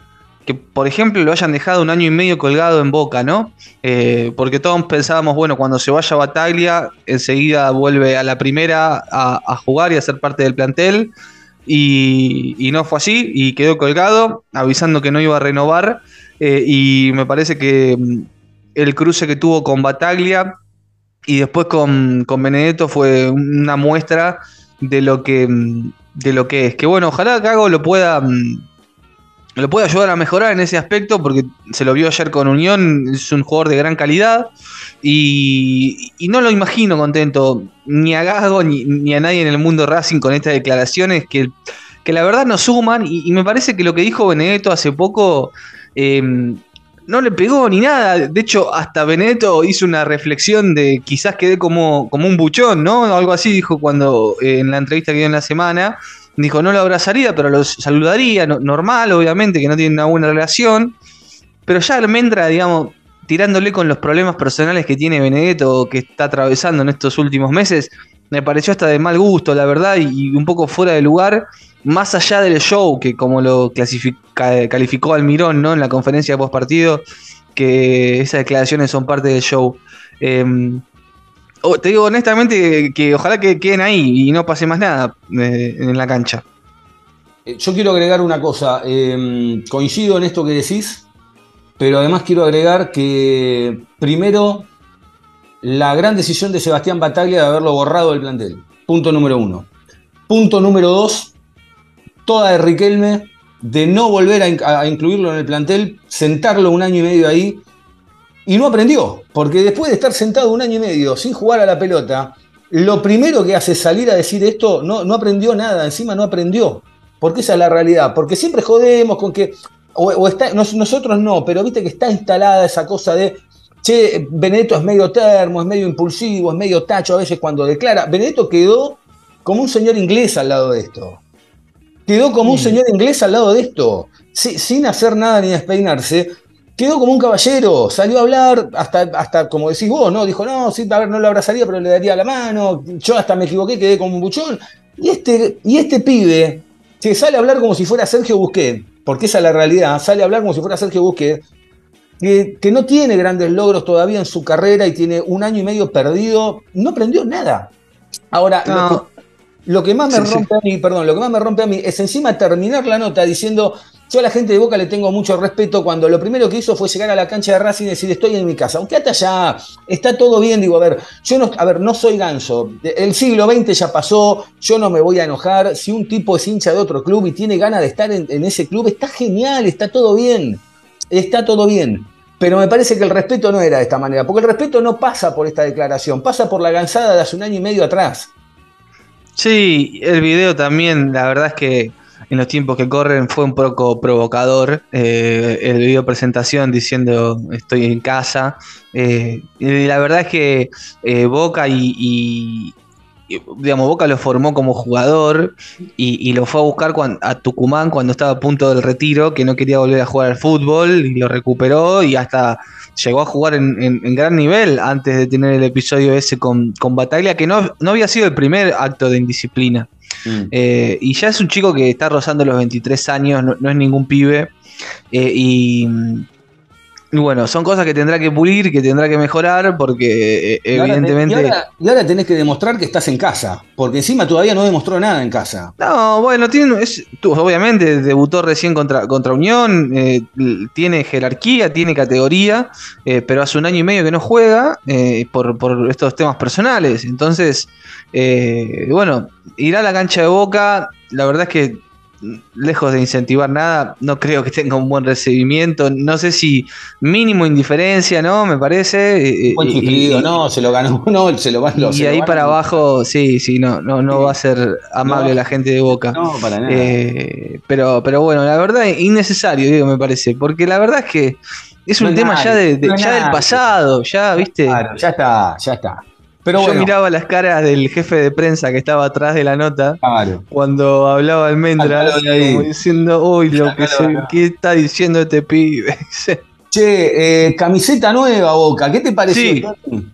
Que, por ejemplo, lo hayan dejado un año y medio colgado en boca, ¿no? Eh, porque todos pensábamos, bueno, cuando se vaya a Bataglia, enseguida vuelve a la primera a, jugar y a ser parte del plantel. Y, no fue así, y quedó colgado, avisando que no iba a renovar. eh, y me parece que mm, el cruce que tuvo con Bataglia y después con, Benedetto fue una muestra de lo que, mm, de lo que es. Que bueno, ojalá Cago lo pueda. Lo puede ayudar a mejorar en ese aspecto porque se lo vio ayer con Unión, es un jugador de gran calidad y, no lo imagino contento ni a Gago ni, a nadie en el mundo Racing con estas declaraciones que, que la verdad nos suman y, me parece que lo que dijo Benedetto hace poco eh, no le pegó ni nada, de hecho hasta Benedetto hizo una reflexión de quizás quedé como, como un buchón, ¿no? Algo así dijo cuando eh, en la entrevista que dio en la semana Dijo, no lo abrazaría, pero lo saludaría, no- normal, obviamente, que no tiene una buena relación. Pero ya Almendra, digamos, tirándole con los problemas personales que tiene Benedetto, que está atravesando en estos últimos meses, me pareció hasta de mal gusto, la verdad, y, un poco fuera de lugar, más allá del show, que como lo calificó Almirón ¿no? en la conferencia de postpartido, que esas declaraciones son parte del show. Eh, te digo honestamente que, ojalá que queden ahí y no pase más nada eh, en la cancha. Eh, Yo quiero agregar una cosa. eh, coincido en esto que decís, pero además quiero agregar que primero la gran decisión de Sebastián Bataglia de haberlo borrado del plantel. Punto número uno. Punto número dos, toda de Riquelme de no volver a incluirlo en el plantel, sentarlo un año y medio ahí. Y no aprendió, porque después de estar sentado un año y medio sin jugar a la pelota, lo primero que hace es salir a decir esto, no, no aprendió nada, encima no aprendió. Porque esa es la realidad. Porque siempre jodemos con que. O, o está, nos- nosotros no, pero viste que está instalada esa cosa de. Che, Benedetto es medio termo, es medio impulsivo, es medio tacho a veces cuando declara. Benedetto quedó como un señor inglés al lado de esto. Quedó como un señor inglés al lado de esto. Si- sin hacer nada ni despeinarse. Quedó como un caballero, salió a hablar, hasta, hasta como decís vos, ¿no? Dijo, no, sí, a ver, no lo abrazaría, pero le daría la mano. Yo hasta me equivoqué, quedé como un buchón. Y este, y este pibe, que sale a hablar como si fuera Sergio Busquet, porque esa es la realidad, sale a hablar como si fuera Sergio Busquet, que, que no tiene grandes logros todavía en su carrera y tiene un año y medio perdido, no aprendió nada. Ahora, lo, que, lo que más me Sí, sí. rompe a mí, perdón, lo que más me rompe a mí es encima terminar la nota diciendo, yo a la gente de Boca le tengo mucho respeto cuando lo primero que hizo fue llegar a la cancha de Racing y decir, estoy en mi casa, aunque hasta allá, está todo bien, digo, a ver, yo no, a ver, no soy ganso, el siglo XX ya pasó, yo no me voy a enojar, si un tipo es hincha de otro club y tiene ganas de estar en, en ese club, está genial, está todo bien, está todo bien. Pero me parece que el respeto no era de esta manera, porque el respeto no pasa por esta declaración, pasa por la gansada de hace un año y medio atrás. Sí, el video también, la verdad es que en los tiempos que corren fue un poco provocador. eh, el video presentación diciendo estoy en casa. eh, y la verdad es que eh, Boca y, digamos, Boca lo formó como jugador y, lo fue a buscar cuan- a Tucumán cuando estaba a punto del retiro, que no quería volver a jugar al fútbol y lo recuperó y hasta llegó a jugar en, en- en gran nivel antes de tener el episodio ese con, con Bataglia, que no, no había sido el primer acto de indisciplina. Eh, y ya es un chico que está rozando los 23 años, no, no es ningún pibe. eh, y, y bueno, son cosas que tendrá que pulir, que tendrá que mejorar, porque eh, Y ahora evidentemente... Y ahora, y ahora tenés que demostrar que estás en casa, porque encima todavía no demostró nada en casa. No, bueno, tiene, es, tú, obviamente debutó recién contra, contra Unión, eh, tiene jerarquía, tiene categoría, eh, pero hace un año y medio que no juega eh, por, por estos temas personales. Entonces, bueno, irá a la cancha de boca, la verdad es que lejos de incentivar nada, no creo que tenga un buen recibimiento, no sé si mínimo indiferencia, ¿no? Me parece. eh, Buen y- chiflido, y- no, se lo ganó, no, se lo van los. y ahí para abajo, sí, sí, no, no, no va a ser amable No. la gente de Boca. No, para nada. Eh, pero, pero bueno, la verdad es innecesario, digo, me parece, porque la verdad es que es un tema ya, de, ya del pasado, ya, viste. Claro, ya está, ya está. Pero Yo bueno, miraba las caras del jefe de prensa que estaba atrás de la nota claro. cuando hablaba Almendra, como diciendo, uy, lo que se, acá". ¿qué está diciendo este pibe? Che, eh, camiseta nueva, Boca, ¿qué te pareció? Sí.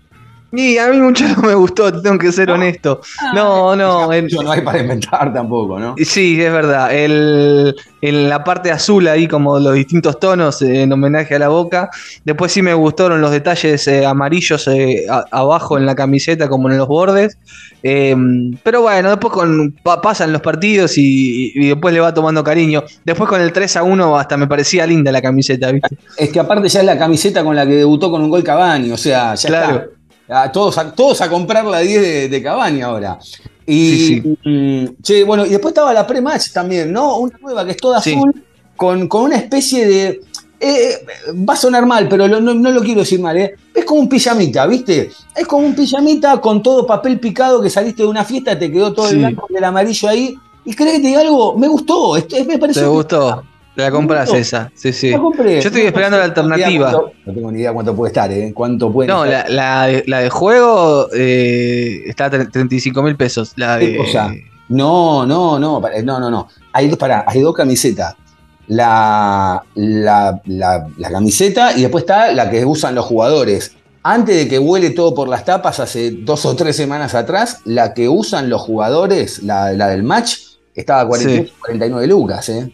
Y a mí mucho no me gustó, tengo que ser honesto. No, no, en- Yo no hay para inventar tampoco, ¿no? Sí, es verdad. El, en la parte azul ahí como los distintos tonos eh, en homenaje a la boca. Después sí me gustaron los detalles eh, amarillos eh, a- abajo en la camiseta como en los bordes. Eh, pero bueno, después con, pa- pasan los partidos y, y después le va tomando cariño. Después con el 3 a 1 hasta me parecía linda la camiseta, ¿viste? Es que aparte ya es la camiseta con la que debutó con un gol Cavani, o sea, ya Claro. está. Ah, todos, a, todos a comprar la 10 de, de Cavani ahora. Y, Sí, mm, che, bueno, y después estaba la pre-match también, ¿no? Una nueva que es toda Sí. azul, con, con una especie de. eh, va a sonar mal, pero lo- no, no lo quiero decir mal, ¿eh? Es como un pijamita, ¿viste? Es como un pijamita con todo papel picado que saliste de una fiesta, te quedó todo Sí. el blanco y el amarillo ahí. Y crees que te diga algo, me gustó, este- me pareció. ¿Te gustó? La compras gustó. esa, sí, sí. La compré. Yo estoy esperando la No alternativa. cuánto- No tengo ni idea cuánto puede estar, ¿eh? Cuánto puede No, estar. la, la, de, la de juego eh, está a tre- 35 mil pesos. La ¿Qué de, cosa? No, no, no, pa- no, no, no. Hay, dos- pará, hay dos camisetas. La, la, la- camiseta y después está la que usan los jugadores. Antes de que huele todo por las tapas, hace dos o tres semanas atrás, la que usan los jugadores, la, la del match, estaba a 48, 49 lucas, ¿eh?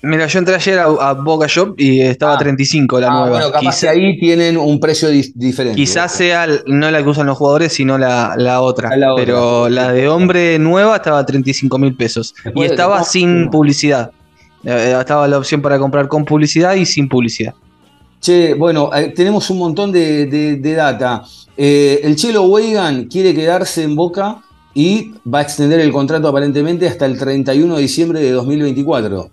Mira, yo entré ayer a, a Boca Shop y estaba Ah. 35 la Ah, nueva. bueno, capaz que ahí tienen un precio diferente. Quizás sea no la que usan los jugadores, sino la, la otra. La otra. Pero la de hombre nueva estaba a 35 mil pesos. Y estaba sin publicidad. Eh, Estaba la opción para comprar con publicidad y sin publicidad. Che, bueno, eh, tenemos un montón de, de- de data. Eh, el Chelo Weigan quiere quedarse en Boca y va a extender el contrato aparentemente hasta el 31 de diciembre de 2024.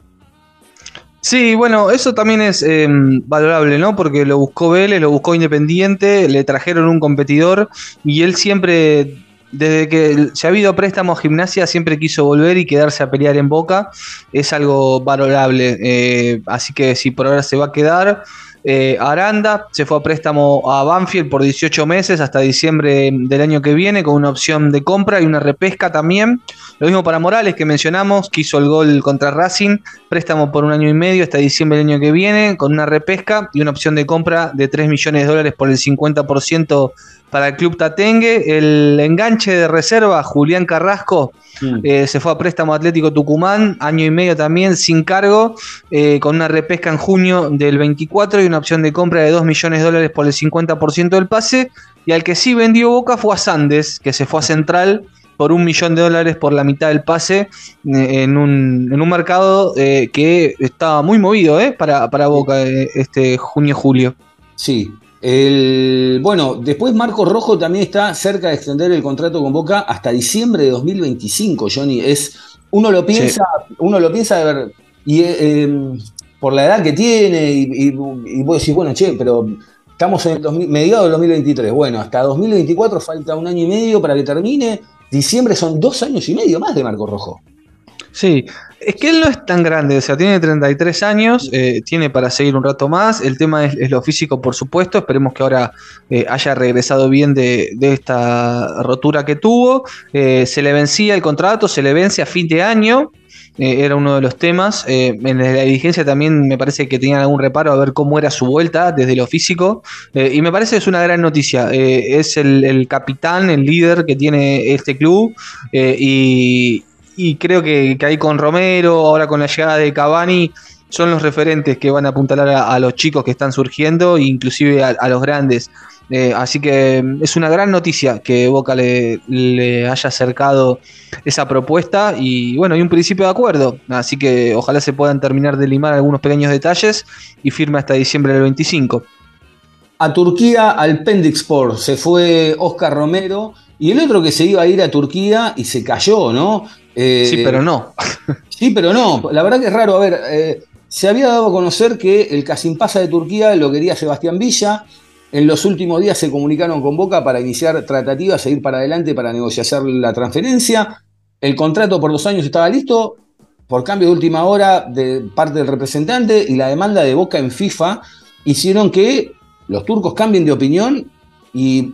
Sí, bueno, eso también es eh, valorable, ¿no? Porque lo buscó Vélez, lo buscó Independiente, le trajeron un competidor y él siempre, desde que se ha habido préstamo a gimnasia, siempre quiso volver y quedarse a pelear en Boca. Es algo valorable. eh, así que si por ahora se va a quedar. Eh, Aranda se fue a préstamo a Banfield por 18 meses hasta diciembre del año que viene con una opción de compra y una repesca también. Lo mismo para Morales que mencionamos, que hizo el gol contra Racing, préstamo por un año y medio hasta diciembre del año que viene, con una repesca y una opción de compra de 3 millones de dólares por el 50% para el club Tatengue. El enganche de reserva, Julián Carrasco, eh, se fue a préstamo Atlético Tucumán, año y medio también, sin cargo, eh, con una repesca en junio del 24 y una opción de compra de 2 millones de dólares por el 50% del pase. Y al que sí vendió Boca fue a Sandes, que se fue a Central por un millón de dólares por la mitad del pase eh, en un, en un mercado eh, que estaba muy movido eh, para, para Boca este junio-julio. Sí. El, bueno, después Marcos Rojo también está cerca de extender el contrato con Boca hasta diciembre de 2025, Johnny. Es, uno lo piensa, uno lo piensa de ver, y eh, eh, por la edad que tiene, y, y, y vos decís, bueno, che, pero estamos en el 2000 mediados del 2023. Bueno, hasta 2024 falta un año y medio para que termine. Diciembre son dos años y medio más de Marcos Rojo. Sí, es que él no es tan grande, o sea, tiene 33 años, eh, tiene para seguir un rato más. El tema es, es lo físico, por supuesto. Esperemos que ahora eh, haya regresado bien de, de esta rotura que tuvo. Eh, se le vencía el contrato, se le vence a fin de año. era uno de los temas. En la dirigencia también me parece que tenían algún reparo a ver cómo era su vuelta desde lo físico. Y me parece que es una gran noticia. Es el, el capitán, el líder que tiene este club. y, y creo que, ahí con Romero, ahora con la llegada de Cavani, son los referentes que van a apuntalar a, los chicos que están surgiendo, inclusive a, los grandes. Eh, así que mm, es una gran noticia que Boca le, le haya acercado esa propuesta y bueno, hay un principio de acuerdo. Así que ojalá se puedan terminar de limar algunos pequeños detalles y firme hasta diciembre del 25. A Turquía, al Pendixpor, se fue Oscar Romero. Y el otro que se iba a ir a Turquía y se cayó, ¿no? Eh, Sí, pero no. Sí, pero no. La verdad que es raro. A ver, eh, se había dado a conocer que el Casimpasa de Turquía lo quería Sebastián Villa. En los últimos días se comunicaron con Boca para iniciar tratativas e ir para adelante para negociar la transferencia. El contrato por dos años estaba listo. Por cambio de última hora de parte del representante y la demanda de Boca en FIFA hicieron que los turcos cambien de opinión y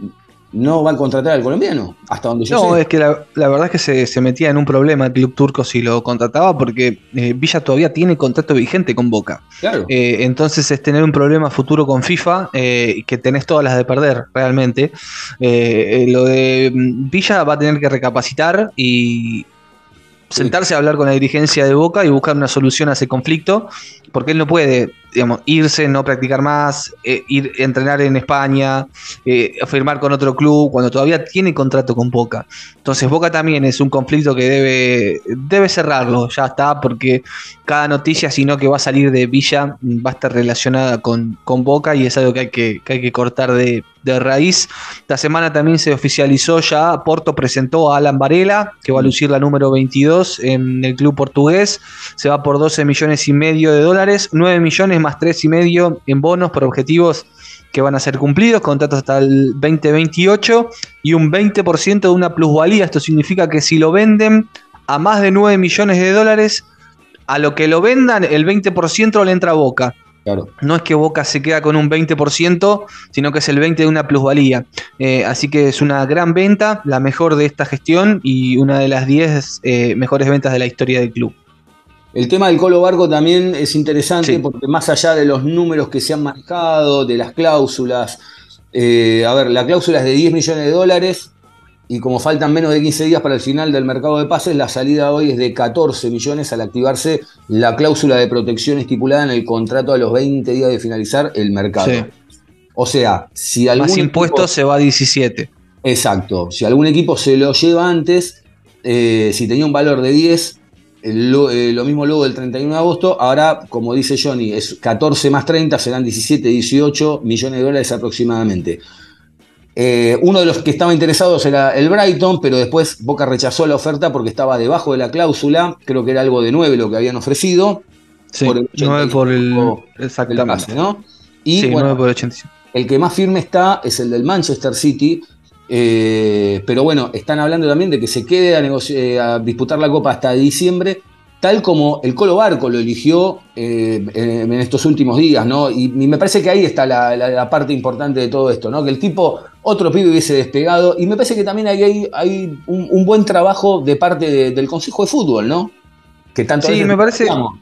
no van a contratar al colombiano, hasta donde yo No, sé. es que la, la verdad es que se, se metía en un problema el club turco si lo contrataba porque eh, Villa todavía tiene contrato vigente con Boca. Claro. Eh, entonces es tener un problema futuro con FIFA eh, que tenés todas las de perder realmente. Eh, lo de mm, Villa va a tener que recapacitar y sentarse a hablar con la dirigencia de Boca y buscar una solución a ese conflicto, porque él no puede, digamos, irse, no practicar más, eh, ir a entrenar en España, eh, firmar con otro club cuando todavía tiene contrato con Boca. Entonces Boca también es un conflicto que debe, debe cerrarlo, ya está, porque cada noticia, sino que va a salir de Villa, va a estar relacionada con, con Boca y es algo que hay que, que hay que cortar de, de raíz. Esta semana también se oficializó ya, Porto presentó a Alan Varela, que va a lucir la número 22 en el club portugués, se va por 12 millones y medio de dólares, 9 millones más 3 y medio en bonos por objetivos que van a ser cumplidos, contratos hasta el 2028 y un 20% de una plusvalía. Esto significa que si lo venden a más de 9 millones de dólares, a lo que lo vendan, el 20% le entra a boca. Claro. No es que Boca se queda con un 20%, sino que es el 20% de una plusvalía. Eh, así que es una gran venta, la mejor de esta gestión y una de las 10 eh, mejores ventas de la historia del club. El tema del Colo Barco también es interesante Sí. porque más allá de los números que se han marcado, de las cláusulas, eh, a ver, la cláusula es de 10 millones de dólares y como faltan menos de 15 días para el final del mercado de pases, la salida hoy es de 14 millones al activarse la cláusula de protección estipulada en el contrato a los 20 días de finalizar el mercado. Sí. O sea, si algún Más impuestos se va a 17. Exacto. Si algún equipo se lo lleva antes, eh, si tenía un valor de 10, el eh, lo mismo luego del 31 de agosto, ahora, como dice Johnny, es 14 más 30, serán 17, 18 millones de dólares aproximadamente. Eh, uno de los que estaba interesados era el Brighton, pero después Boca rechazó la oferta porque estaba debajo de la cláusula, creo que era algo de 9 lo que habían ofrecido. Sí, Por el 9 por el. 85 del Exactamente. pase, ¿no? Y sí, bueno, 9 por el 85. el que más firme está es el del Manchester City. Eh, pero bueno, están hablando también de que se quede a, eh, a disputar la Copa hasta diciembre, tal como el Colo Barco lo eligió eh, en, en estos últimos días, ¿no? Y, y me parece que ahí está la, la- la parte importante de todo esto, ¿no? Que el tipo, otro pibe hubiese despegado, y me parece que también hay, hay, hay un, un buen trabajo de parte de- del Consejo de Fútbol, ¿no? Que tanto Sí, me parece- criticamos.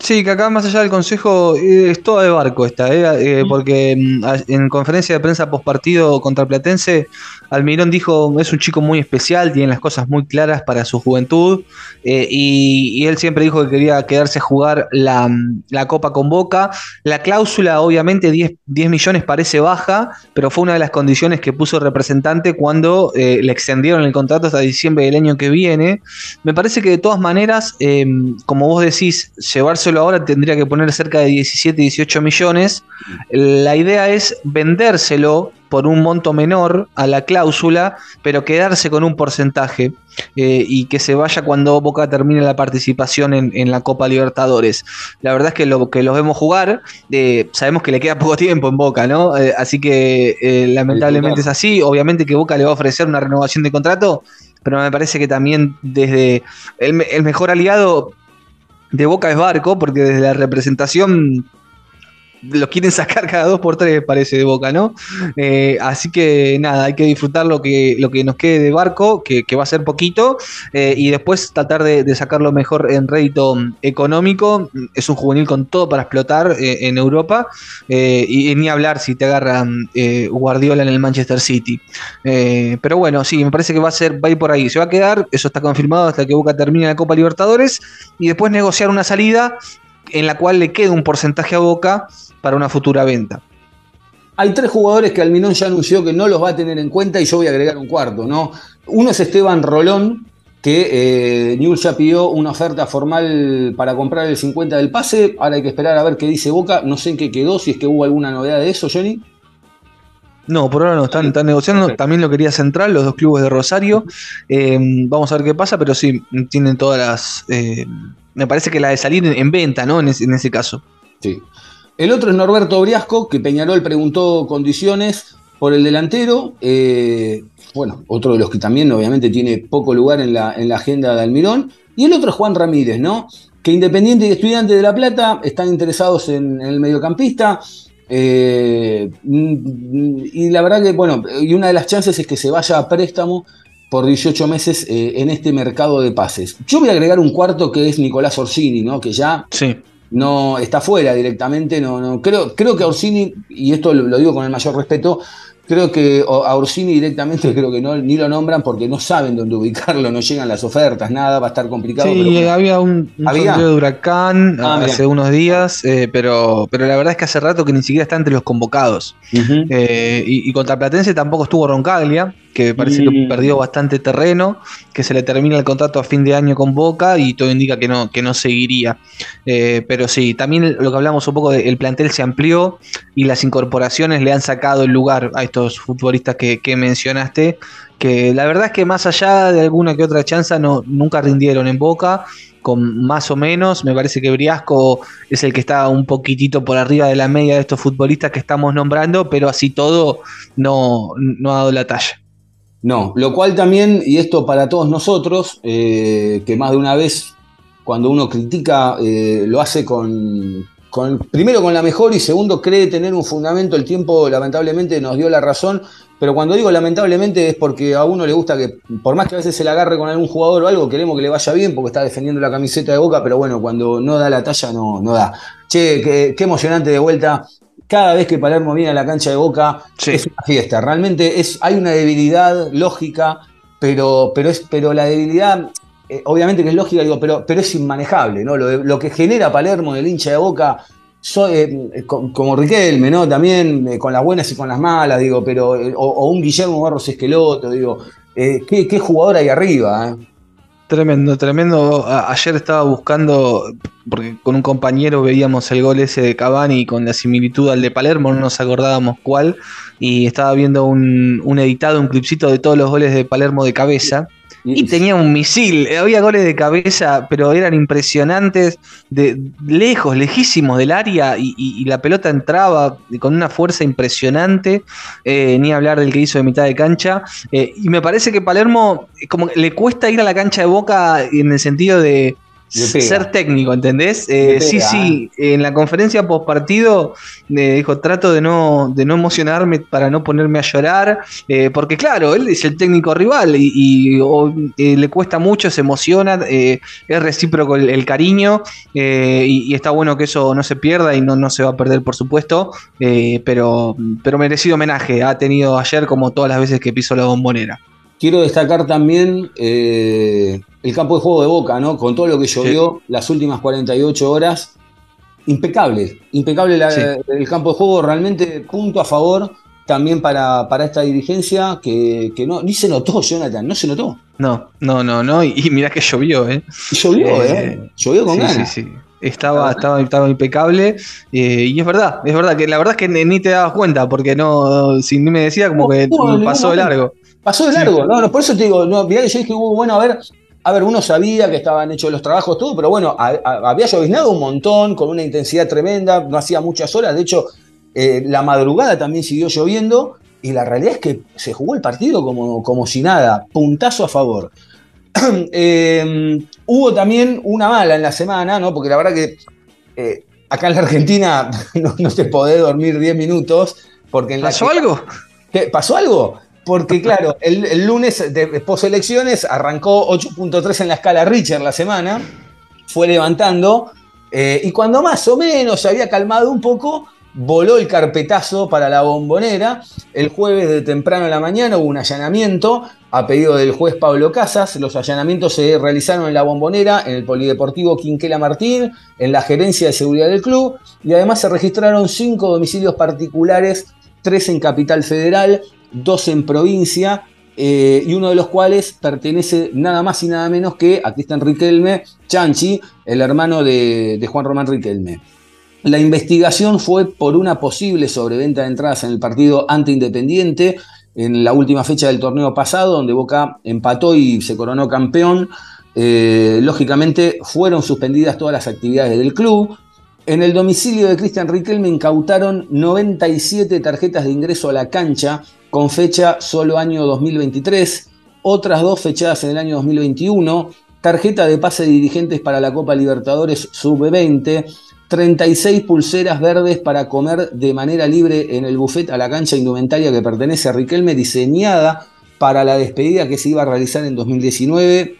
Sí, que acá más allá del consejo eh, es toda de barco esta, eh, eh, porque mm, en conferencia de prensa postpartido contra Platense, Almirón dijo es un chico muy especial, tiene las cosas muy claras para su juventud eh, y, y él siempre dijo que quería quedarse a jugar la, mm, la Copa con Boca. La cláusula obviamente 10, 10 millones parece baja, pero fue una de las condiciones que puso el representante cuando le extendieron el contrato hasta diciembre del año que viene. Me parece que de todas maneras, como vos decís, llevárselo ahora tendría que poner cerca de 17, 18 millones. La idea es vendérselo por un monto menor a la cláusula, pero quedarse con un porcentaje eh, y que se vaya cuando Boca termine la participación en, en la Copa Libertadores. La verdad es que lo que los vemos jugar, eh, sabemos que le queda poco tiempo en Boca, ¿no? Eh, así que lamentablemente es así. Obviamente que Boca le va a ofrecer una renovación de contrato, pero me parece que también desde el mejor aliado de Boca es Barco, porque desde la representación lo quieren sacar cada dos por tres, parece, de Boca, ¿no? Eh, así que nada, hay que disfrutar lo que, lo que nos quede de Barco, que, que va a ser poquito, eh, y después tratar de, de sacarlo mejor en rédito económico. Es un juvenil con todo para explotar eh, en Europa, y, ni hablar si te agarran eh, Guardiola en el Manchester City. Pero bueno, sí, me parece que va a ser, va a ir por ahí. Se va a quedar, eso está confirmado hasta que Boca termine la Copa Libertadores, y después negociar una salida en la cual le quede un porcentaje a Boca para una futura venta. Hay tres jugadores que Almirón ya anunció que no los va a tener en cuenta y yo voy a agregar un cuarto, ¿no? Uno es Esteban Rolón, que eh, Newell's ya pidió una oferta formal para comprar el 50 del pase. Ahora hay que esperar a ver qué dice Boca. No sé en qué quedó, si es que hubo alguna novedad de eso, Johnny. No, por ahora no, están, están negociando. Perfecto. También lo quería Central, los dos clubes de Rosario. Eh, vamos a ver qué pasa, pero sí, tienen todas las. eh, me parece que la de salir en, en venta, ¿no? En ese, caso. Sí. El otro es Norberto Briasco, que Peñarol preguntó condiciones por el delantero. Eh, bueno, otro de los que también obviamente tiene poco lugar en la, en la agenda de Almirón. Y el otro es Juan Ramírez, ¿no? Que Independiente y Estudiante de La Plata están interesados en, el mediocampista. Eh, mm, y la verdad que, bueno, y una de las chances es que se vaya a préstamo por 18 meses eh, en este mercado de pases. Yo voy a agregar un cuarto que es Nicolás Orsini, ¿no? Que ya Sí. no está fuera directamente. No, no, creo, creo que Orsini, y esto lo, lo digo con el mayor respeto, creo que a Orsini directamente creo que no, ni lo nombran porque no saben dónde ubicarlo, no llegan las ofertas, nada, va a estar complicado. Sí, pero había un, un de huracán Ah, hace mirá. unos días, eh, pero, pero la verdad es que hace rato que ni siquiera está entre los convocados. Eh, y, y contra Platense tampoco estuvo Roncaglia, que parece que Mm. perdió bastante terreno, que se le termina el contrato a fin de año con Boca y todo indica que no, que no seguiría. Eh, pero sí, también lo que hablamos un poco del plantel se amplió y las incorporaciones le han sacado el lugar a estos futbolistas que, que mencionaste, que la verdad es que más allá de alguna que otra chanza no, nunca rindieron en Boca. Con más o menos, me parece que Briasco es el que está un poquitito por arriba de la media de estos futbolistas que estamos nombrando, pero así todo no, no ha dado la talla. No, lo cual también, y esto para todos nosotros, eh, que más de una vez cuando uno critica eh, lo hace con, con, primero con la mejor y segundo cree tener un fundamento. El tiempo lamentablemente nos dio la razón, pero cuando digo lamentablemente es porque a uno le gusta que, por más que a veces se le agarre con algún jugador o algo, queremos que le vaya bien porque está defendiendo la camiseta de Boca, pero bueno, cuando no da la talla no, no da. Che, qué, qué emocionante de vuelta. Cada vez que Palermo viene a la cancha de Boca Sí. es una fiesta. Realmente es, hay una debilidad lógica, pero, pero, es, pero la debilidad eh, obviamente que es lógica, digo, pero, pero es inmanejable, ¿no? Lo, que genera Palermo del hincha de boca, so- eh, co- como Riquelme, ¿no? También eh, con las buenas y con las malas, digo, pero, eh, o, un Guillermo Barros Esqueloto, digo, eh, ¿qué, jugador hay arriba, ¿eh? Tremendo, tremendo. Ayer estaba buscando, porque con un compañero veíamos el gol ese de Cavani y con la similitud al de Palermo, no nos acordábamos cuál, y estaba viendo un, un editado, un clipcito de todos los goles de Palermo de cabeza, y tenía un misil, eh, había goles de cabeza, pero eran impresionantes, de lejos, lejísimos del área, y, y- la pelota entraba con una fuerza impresionante, eh, ni hablar del que hizo de mitad de cancha, eh, y me parece que Palermo, como le cuesta ir a la cancha de boca en el sentido de. Ser técnico, ¿entendés? Eh, sí, sí, en la conferencia post partido dijo, trato de no, de no emocionarme para no ponerme a llorar, eh, porque claro, él es el técnico rival y, y, o, eh, le cuesta mucho, se emociona, eh, es recíproco el, el cariño eh, y, y está bueno que eso no se pierda y no, no se va a perder, por supuesto, eh, pero, pero merecido homenaje ha tenido ayer como todas las veces que piso la bombonera. Quiero destacar también eh, el campo de juego de Boca, ¿no? Con todo lo que llovió las últimas 48 horas. Impecable, impecable la- Sí. el campo de juego, realmente punto a favor también para, para esta dirigencia que, que no, ni se notó, Jonathan, no se notó. No, no, no, no, y, y mirá que llovió, ¿eh? Llovió, Eh, ¿eh? Llovió con sí, ganas. Sí, sí. Estaba, estaba, estaba impecable eh, y es verdad, es verdad que la verdad es que ni te dabas cuenta porque no, si ni me decía como que No, pasó de largo. Pasó de Sí. largo, no, no, por eso te digo, no, mirá que yo dije, uh, bueno, a ver, a ver, uno sabía que estaban hechos los trabajos, todo, pero bueno, a- a- había lloviznado un montón, con una intensidad tremenda, no hacía muchas horas, de hecho, eh, la madrugada también siguió lloviendo, y la realidad es que se jugó el partido como, como si nada, puntazo a favor. Eh, hubo también una mala en la semana, ¿no? Porque la verdad que eh, acá en la Argentina no, no te podés dormir 10 minutos, porque en la ¿Pasó que- algo? ¿Qué? ¿Pasó algo? Porque, claro, el, lunes de poselecciones arrancó 8.3 en la escala Richard la semana, fue levantando, eh, y cuando más o menos se había calmado un poco, voló el carpetazo para la bombonera. El jueves de temprano en la mañana hubo un allanamiento a pedido del juez Pablo Casas. Los allanamientos se realizaron en la bombonera, en el Polideportivo Quinquela Martín, en la gerencia de seguridad del club, y además se registraron cinco domicilios particulares, tres en Capital Federal, dos en provincia, eh, y uno de los cuales pertenece nada más y nada menos que a Cristian Riquelme, Chanchi, el hermano de, Juan Román Riquelme. La investigación fue por una posible sobreventa de entradas en el partido ante Independiente en la última fecha del torneo pasado, donde Boca empató y se coronó campeón. Eh, lógicamente fueron suspendidas todas las actividades del club. En el domicilio de Cristian Riquelme incautaron 97 tarjetas de ingreso a la cancha con fecha solo año 2023, otras dos fechadas en el año 2021, tarjeta de pase de dirigentes para la Copa Libertadores Sub-20, 36 pulseras verdes para comer de manera libre en el buffet a la cancha indumentaria que pertenece a Riquelme, diseñada para la despedida que se iba a realizar en 2019,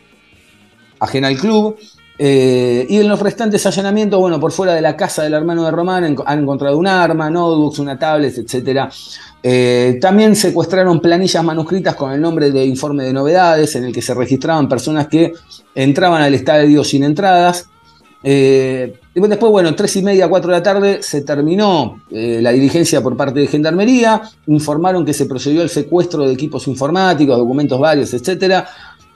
ajena al club. Eh, y en los restantes allanamientos, bueno, por fuera de la casa del hermano de Román han, encontrado un arma, notebooks, una tablet, etc. Eh, también secuestraron planillas manuscritas con el nombre de informe de novedades, en el que se registraban personas que entraban al estadio sin entradas. Eh, después, bueno, tres y media, cuatro de la tarde, se terminó eh, la diligencia por parte de Gendarmería. Informaron que se procedió al secuestro de equipos informáticos, documentos varios, etcétera.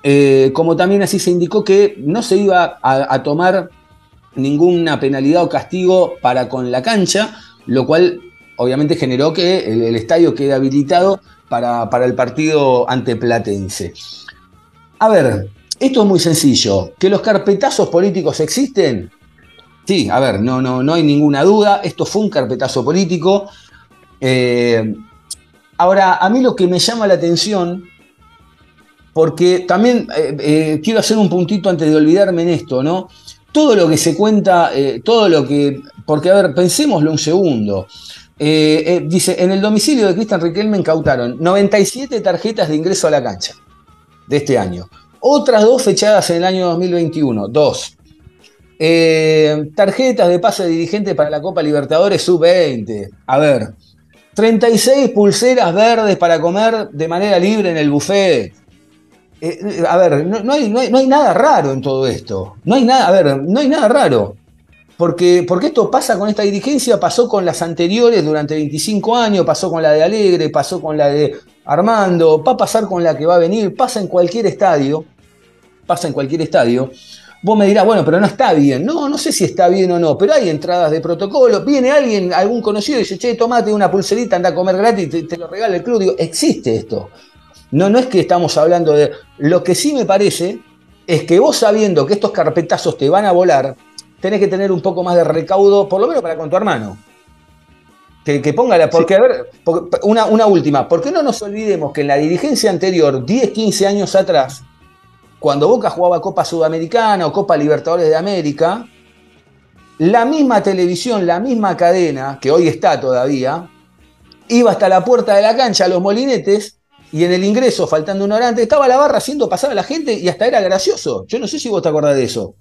Eh, como también así se indicó que no se iba a, a, tomar ninguna penalidad o castigo para con la cancha, lo cual obviamente generó que el, estadio quede habilitado para, para, el partido ante Platense. A ver, esto es muy sencillo. ¿Que los carpetazos políticos existen? Sí, a ver, no, no, no hay ninguna duda. Esto fue un carpetazo político. Eh, ahora, a mí lo que me llama la atención porque también eh, eh, quiero hacer un puntito antes de olvidarme en esto, ¿no? todo lo que se cuenta, eh, todo lo que. Porque, a ver, pensémoslo un segundo. Dice: en el domicilio de Cristian Riquelme incautaron 97 tarjetas de ingreso a la cancha de este año. Otras dos fechadas en el año 2021. Dos. Tarjetas de pase de dirigente para la Copa Libertadores Sub-20. A ver. 36 pulseras verdes para comer de manera libre en el buffet. Eh, a ver, no, no hay, no hay- no hay nada raro en todo esto. No hay nada, a ver, no hay nada raro. Porque, porque esto pasa con esta dirigencia, pasó con las anteriores durante 25 años, pasó con la de Alegre, pasó con la de Armando, va a pasar con la que va a venir, pasa en cualquier estadio, pasa en cualquier estadio. Vos me dirás, bueno, pero no está bien. No, no sé si está bien o no, pero hay entradas de protocolo. Viene alguien, algún conocido, y dice, che, tomate una pulserita, anda a comer gratis, te, te lo regala el club. Digo, existe esto. No, no es que estamos hablando de. Lo que sí me parece es que vos sabiendo que estos carpetazos te van a volar, tenés que tener un poco más de recaudo, por lo menos para con tu hermano. Que, que ponga la. Porque, a ver, porque- una, una última. ¿Por qué no nos olvidemos que en la dirigencia anterior, 10, 15 años atrás, cuando Boca jugaba Copa Sudamericana o Copa Libertadores de América, la misma televisión, la misma cadena, que hoy está todavía, iba hasta la puerta de la cancha a los molinetes y en el ingreso, faltando una hora antes, estaba la barra haciendo pasar a la gente y hasta era gracioso. Yo no sé si vos te acordás de eso.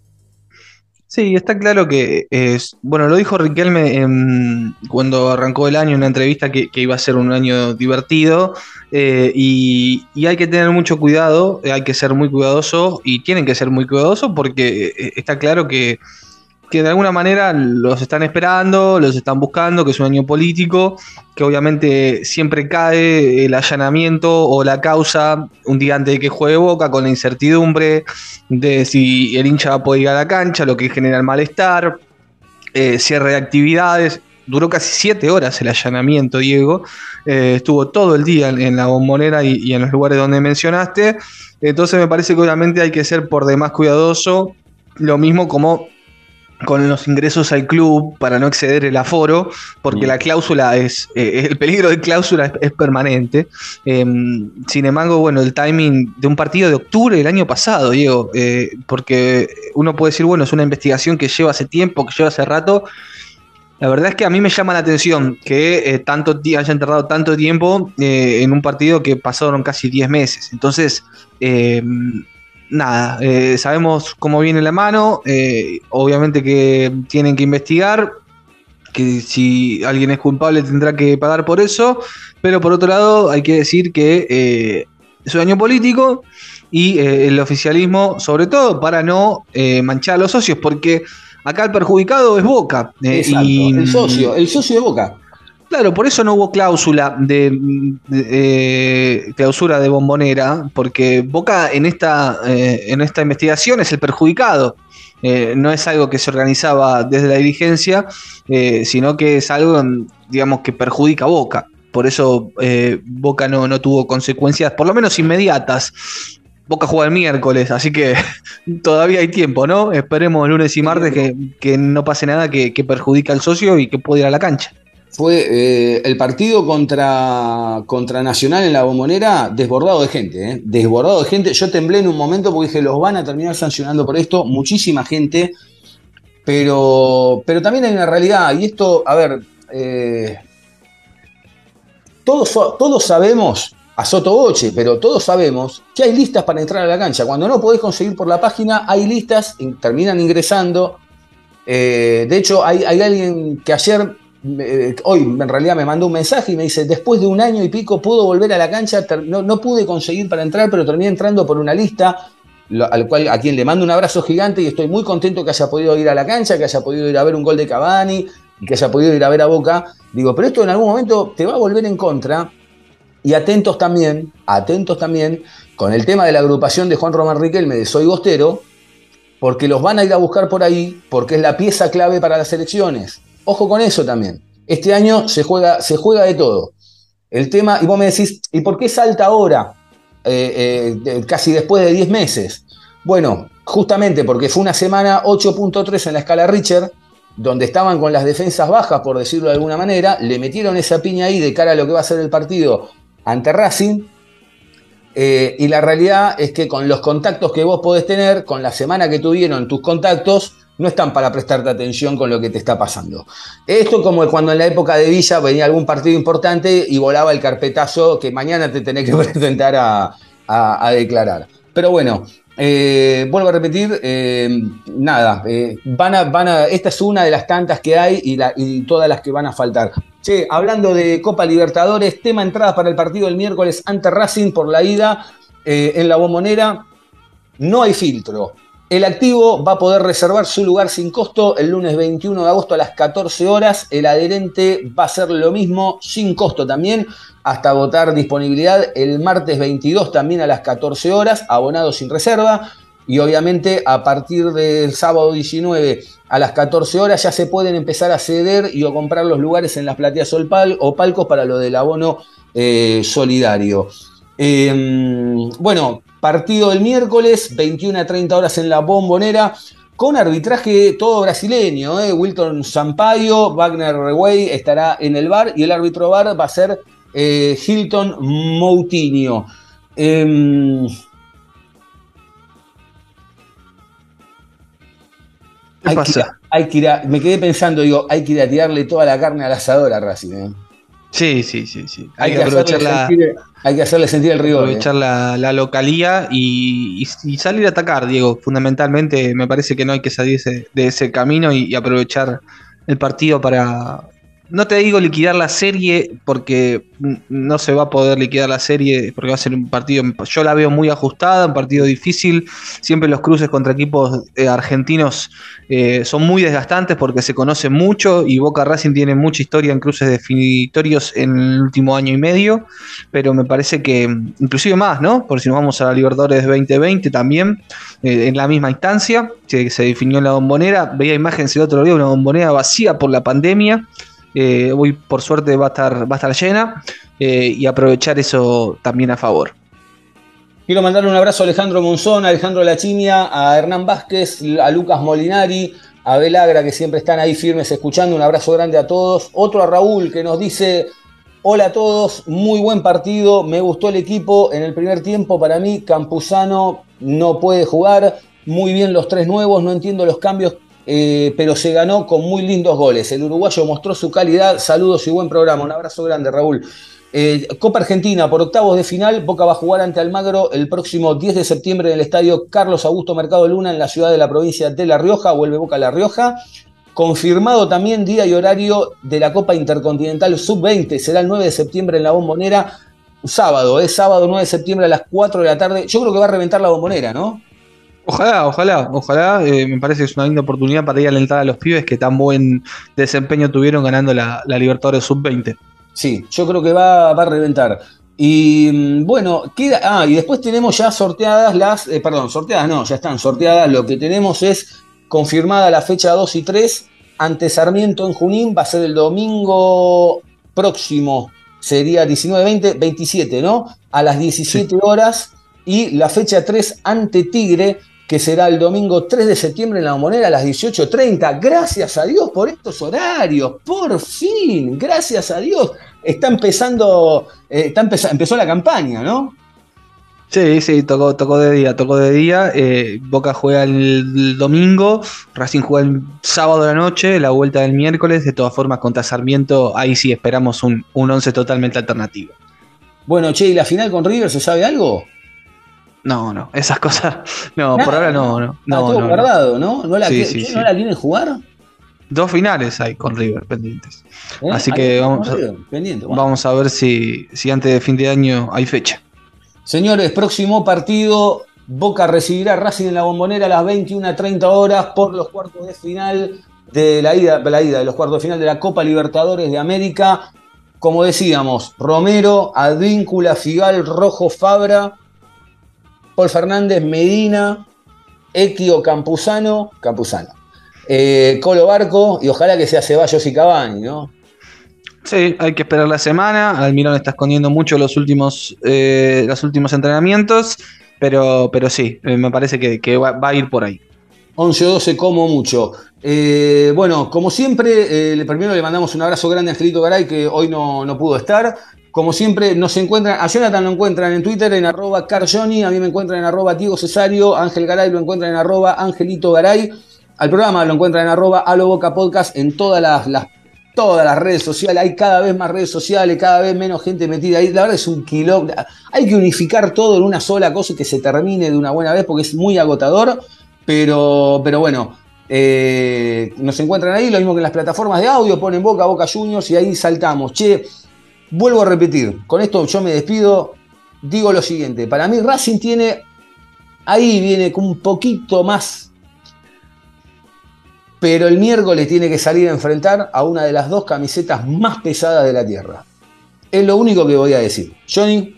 Sí, está claro que es, bueno, lo dijo Riquelme en- cuando arrancó el año en una entrevista que, iba a ser un año divertido eh, y, hay que tener mucho cuidado, eh, hay que ser muy cuidadoso y tienen que ser muy cuidadosos porque eh, está claro que, que de alguna manera los están esperando, los están buscando, que es un año político, que obviamente siempre cae el allanamiento o la causa un día antes de que juegue Boca con la incertidumbre de si el hincha va a poder ir a la cancha, lo que genera el malestar, eh, cierre de actividades. Duró casi siete horas el allanamiento, Diego. Eh, estuvo todo el día en, la bombonera y en los lugares donde mencionaste. Entonces me parece que obviamente hay que ser por demás cuidadoso. Lo mismo como con los ingresos al club para no exceder el aforo, porque la cláusula es, eh, el peligro de cláusula es, es permanente. Eh, sin embargo, bueno, el timing de un partido de octubre del año pasado, Diego, eh, porque uno puede decir, bueno, es una investigación que lleva hace tiempo, que lleva hace rato. La verdad es que a mí me llama la atención que eh, tanto hayan tardado tanto tiempo en un partido que pasaron casi 10 meses. Entonces, eh, nada, eh, sabemos cómo viene la mano, eh, obviamente que tienen que investigar, que si alguien es culpable tendrá que pagar por eso, pero por otro lado hay que decir que eh, es un año político y eh, el oficialismo, sobre todo para no manchar a los socios, porque acá el perjudicado es Boca. Exacto, el socio, el socio de Boca. Claro, por eso no hubo cláusula de, de, eh, clausura de bombonera, porque Boca en esta, eh, en esta investigación es el perjudicado. Eh, no es algo que se organizaba desde la dirigencia, sino que es algo, digamos, que perjudica a Boca. Por eso Boca no, no tuvo consecuencias, por lo menos inmediatas. Boca juega el miércoles, así que todavía hay tiempo, ¿no? Esperemos lunes y martes que, que no pase nada que, que perjudica al socio y que pueda ir a la cancha fue eh, el partido contra, contra Nacional en la bombonera desbordado de gente, ¿eh? desbordado de gente. Yo temblé en un momento porque dije, los van a terminar sancionando por esto, muchísima gente, pero, pero también hay una realidad, y esto, a ver, eh, todos, todos sabemos, a Sotoboche, pero todos sabemos que hay listas para entrar a la cancha. Cuando no podés conseguir por la página, hay listas, terminan ingresando. Eh, de hecho, hay, hay alguien que ayer eh, hoy en realidad me mandó un mensaje y me dice, después de un año y pico puedo volver a la cancha, no, no, pude conseguir para entrar, pero terminé entrando por una lista, al cual, a quien le mando un abrazo gigante y estoy muy contento que haya podido ir a la cancha, que haya podido ir a ver un gol de Cavani que haya podido ir a ver a Boca. Digo, pero esto en algún momento te va a volver en contra y atentos también, atentos también con el tema de la agrupación de Juan Román Riquelme de Soy Gostero, porque los van a ir a buscar por ahí, porque es la pieza clave para las elecciones. Ojo con eso también. Este año se juega, se juega de todo. El tema, y vos me decís, ¿y por qué salta ahora? Eh, eh, casi después de 10 meses. Bueno, justamente porque fue una semana 8.3 en la escala Richard, donde estaban con las defensas bajas, por decirlo de alguna manera, le metieron esa piña ahí de cara a lo que va a ser el partido ante Racing. Eh, y la realidad es que con los contactos que vos podés tener, con la semana que tuvieron tus contactos, no están para prestarte atención con lo que te está pasando. Esto como cuando en la época de Villa venía algún partido importante y volaba el carpetazo que mañana te tenés que presentar a, a- declarar. Pero bueno, eh, vuelvo a repetir, eh, nada, eh, van a, van a, esta es una de las tantas que hay y, todas las que van a faltar. Che, hablando de Copa Libertadores, tema entradas para el partido del miércoles ante Racing por la ida en la bombonera. No hay filtro. El activo va a poder reservar su lugar sin costo el lunes 21 de agosto a las 14 horas. El adherente va a hacer lo mismo sin costo también hasta votar disponibilidad el martes 22 también a las 14 horas, abonado sin reserva. Y obviamente a partir del sábado 19 a las 14 horas ya se pueden empezar a ceder y o comprar los lugares en las plateas o, palcos para lo del abono eh, solidario. Eh, bueno, partido el miércoles, 21 a 30 horas en la bombonera, con arbitraje todo brasileño. eh. Wilton Sampaio, Wagner Rewey estará en el bar y el árbitro bar va a ser eh, Hilton Moutinho. Em, ¿Qué hay que pasa? hay que ir a- me quedé pensando, digo, hay que ir a tirarle toda la carne al asador a Racing. Eh. Sí, sí, sí, sí. Hay, Hay, que aprovechar la, sentir, hay que hacerle sentir el rigor. eh. aprovechar la, la localía y, y- y salir a atacar, Diego. Fundamentalmente, me parece que no hay que salirse de ese camino y, y aprovechar el partido para. No te digo liquidar la serie, porque no se va a poder liquidar la serie, porque va a ser un partido. Yo la veo muy ajustada, un partido difícil. Siempre los cruces contra equipos eh, argentinos eh, son muy desgastantes porque se conocen mucho y Boca Racing tiene mucha historia en cruces definitorios en el último año y medio pero me parece que inclusive más, ¿no? Por si nos vamos a la Libertadores 2020 también, eh, en la misma instancia, que se definió en la bombonera, veía imágenes el otro día, una bombonera vacía por la pandemia, eh, hoy por suerte va a estar, va a estar llena, eh, y aprovechar eso también a favor. Quiero mandarle un abrazo a Alejandro Monzón, a Alejandro Lachinia, a Hernán Vázquez, a Lucas Molinari, a Belagra, que siempre están ahí firmes escuchando. Un abrazo grande a todos. Otro a Raúl, que nos dice: Hola a todos, muy buen partido, me gustó el equipo. En el primer tiempo, para mí, Campuzano no puede jugar. Muy bien los tres nuevos, no entiendo los cambios, eh, pero se ganó con muy lindos goles. El uruguayo mostró su calidad. Saludos y buen programa. Un abrazo grande, Raúl. Eh, Copa Argentina por octavos de final. Boca va a jugar ante Almagro el próximo 10 de septiembre en el estadio Carlos Augusto Mercado Luna en la ciudad de la provincia de La Rioja. Vuelve Boca a La Rioja. Confirmado también día y horario de la Copa Intercontinental Sub-20. Será el 9 de septiembre en la Bombonera. Sábado, es sábado 9 de septiembre a las 4 de la tarde. Yo creo que va a reventar la Bombonera, ¿no? Ojalá, ojalá, ojalá. eh, me parece que es una linda oportunidad para ir a alentar a los pibes que tan buen desempeño tuvieron ganando la, la Libertadores Sub-20. Sí, yo creo que va, va a reventar. Y mm, bueno, queda. Ah, y después tenemos ya sorteadas las. eh, perdón, sorteadas no, ya están sorteadas. Lo que tenemos es confirmada la fecha 2 y 3 ante Sarmiento en Junín. Va a ser el domingo próximo. Sería 19, 20, 27, ¿no? A las 17 horas. Y la fecha 3 ante Tigre, que será el domingo 3 de septiembre en la Bombonera a las 18.30. Gracias a Dios por estos horarios. Por fin, gracias a Dios. Está empezando, eh, está empezó la campaña, ¿no? Sí, sí, tocó, tocó de día, tocó de día. eh, Boca juega el domingo, Racing juega el sábado de la noche, la vuelta del miércoles. De todas formas, contra Sarmiento, ahí sí esperamos un, un once totalmente alternativo. Bueno, che, ¿y la final con River se sabe algo? No, no, esas cosas. No, por ahora no, no. Está no, todo no, no. guardado, ¿no? ¿No la, Sí, que- sí, ¿qué, sí. ¿no la quieren jugar? Dos finales hay con River pendientes. ¿Eh? Así Ahí que está, vamos a- River, pendiente. Bueno. Vamos a ver si, si antes de fin de año hay fecha. Señores, próximo partido. Boca recibirá a Racing en la bombonera a las 21.30 horas por los cuartos de final de la ida, la ida de los cuartos de final de la Copa Libertadores de América. Como decíamos, Romero, Advíncula, Figal, Rojo, Fabra, Paul Fernández, Medina, Equio, Campuzano, Campuzano, eh, Colo Barco y ojalá que sea Ceballos y Cavani, ¿no? Sí, hay que esperar la semana. Almirón está escondiendo mucho los últimos, eh, los últimos entrenamientos, pero, pero sí, eh, me parece que, que va, va a ir por ahí. 11 o 12 como mucho. Eh, bueno, como siempre, eh, primero le mandamos un abrazo grande a Angelito Garay, que hoy no, no pudo estar. Como siempre, nos encuentran, a Jonathan lo encuentran en Twitter en arroba carjoni, a mí me encuentran en arroba Diego Cesario, Ángel Garay lo encuentran en arroba Angelito Garay. al programa, lo encuentran en arroba aloboca podcast en todas las, las- todas las redes sociales. Hay cada vez más redes sociales, cada vez menos gente metida ahí. La verdad es un kilo. Hay que unificar todo en una sola cosa y que se termine de una buena vez porque es muy agotador. Pero, pero bueno, eh, nos encuentran ahí, lo mismo que en las plataformas de audio, ponen Boca, Boca Juniors y ahí saltamos. Che, vuelvo a repetir, con esto yo me despido, digo lo siguiente, para mí Racing tiene, ahí viene con un poquito más, pero el miércoles tiene que salir a enfrentar a una de las dos camisetas más pesadas de la Tierra. Es lo único que voy a decir. Johnny,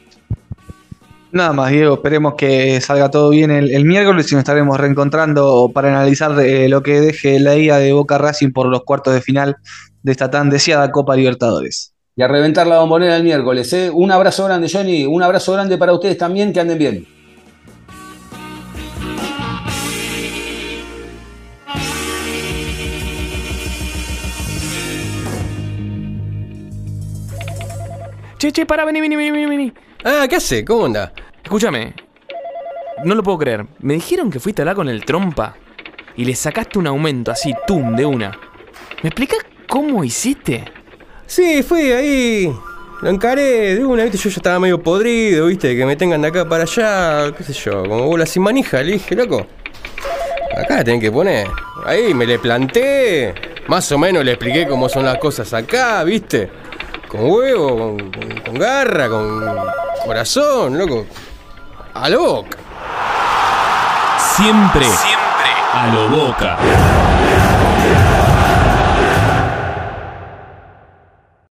Nada más, Diego, esperemos que salga todo bien el, miércoles y nos estaremos reencontrando para analizar eh, lo que deje la ida de Boca Racing por los cuartos de final de esta tan deseada Copa Libertadores. Y a reventar la bombonera el miércoles. ¿eh? Un abrazo grande, Johnny, un abrazo grande para ustedes también, que anden bien. Che, che, para, vení, vení, vení, vení, vení. Ah, ¿qué hace? ¿Cómo anda? Escúchame. No lo puedo creer. Me dijeron que fuiste a hablar con el trompa y le sacaste un aumento así, tum, de una. ¿Me explicas cómo hiciste? Sí, fui ahí. Lo encaré de una, viste, yo ya estaba medio podrido, viste, que me tengan de acá para allá, qué sé yo, como bola sin manija, le dije, loco. Acá la tienen que poner. Ahí me le planté. Más o menos le expliqué cómo son las cosas acá, viste. Con huevo, con, con- con garra, con corazón, loco. A lo boca. Siempre, siempre a lo boca.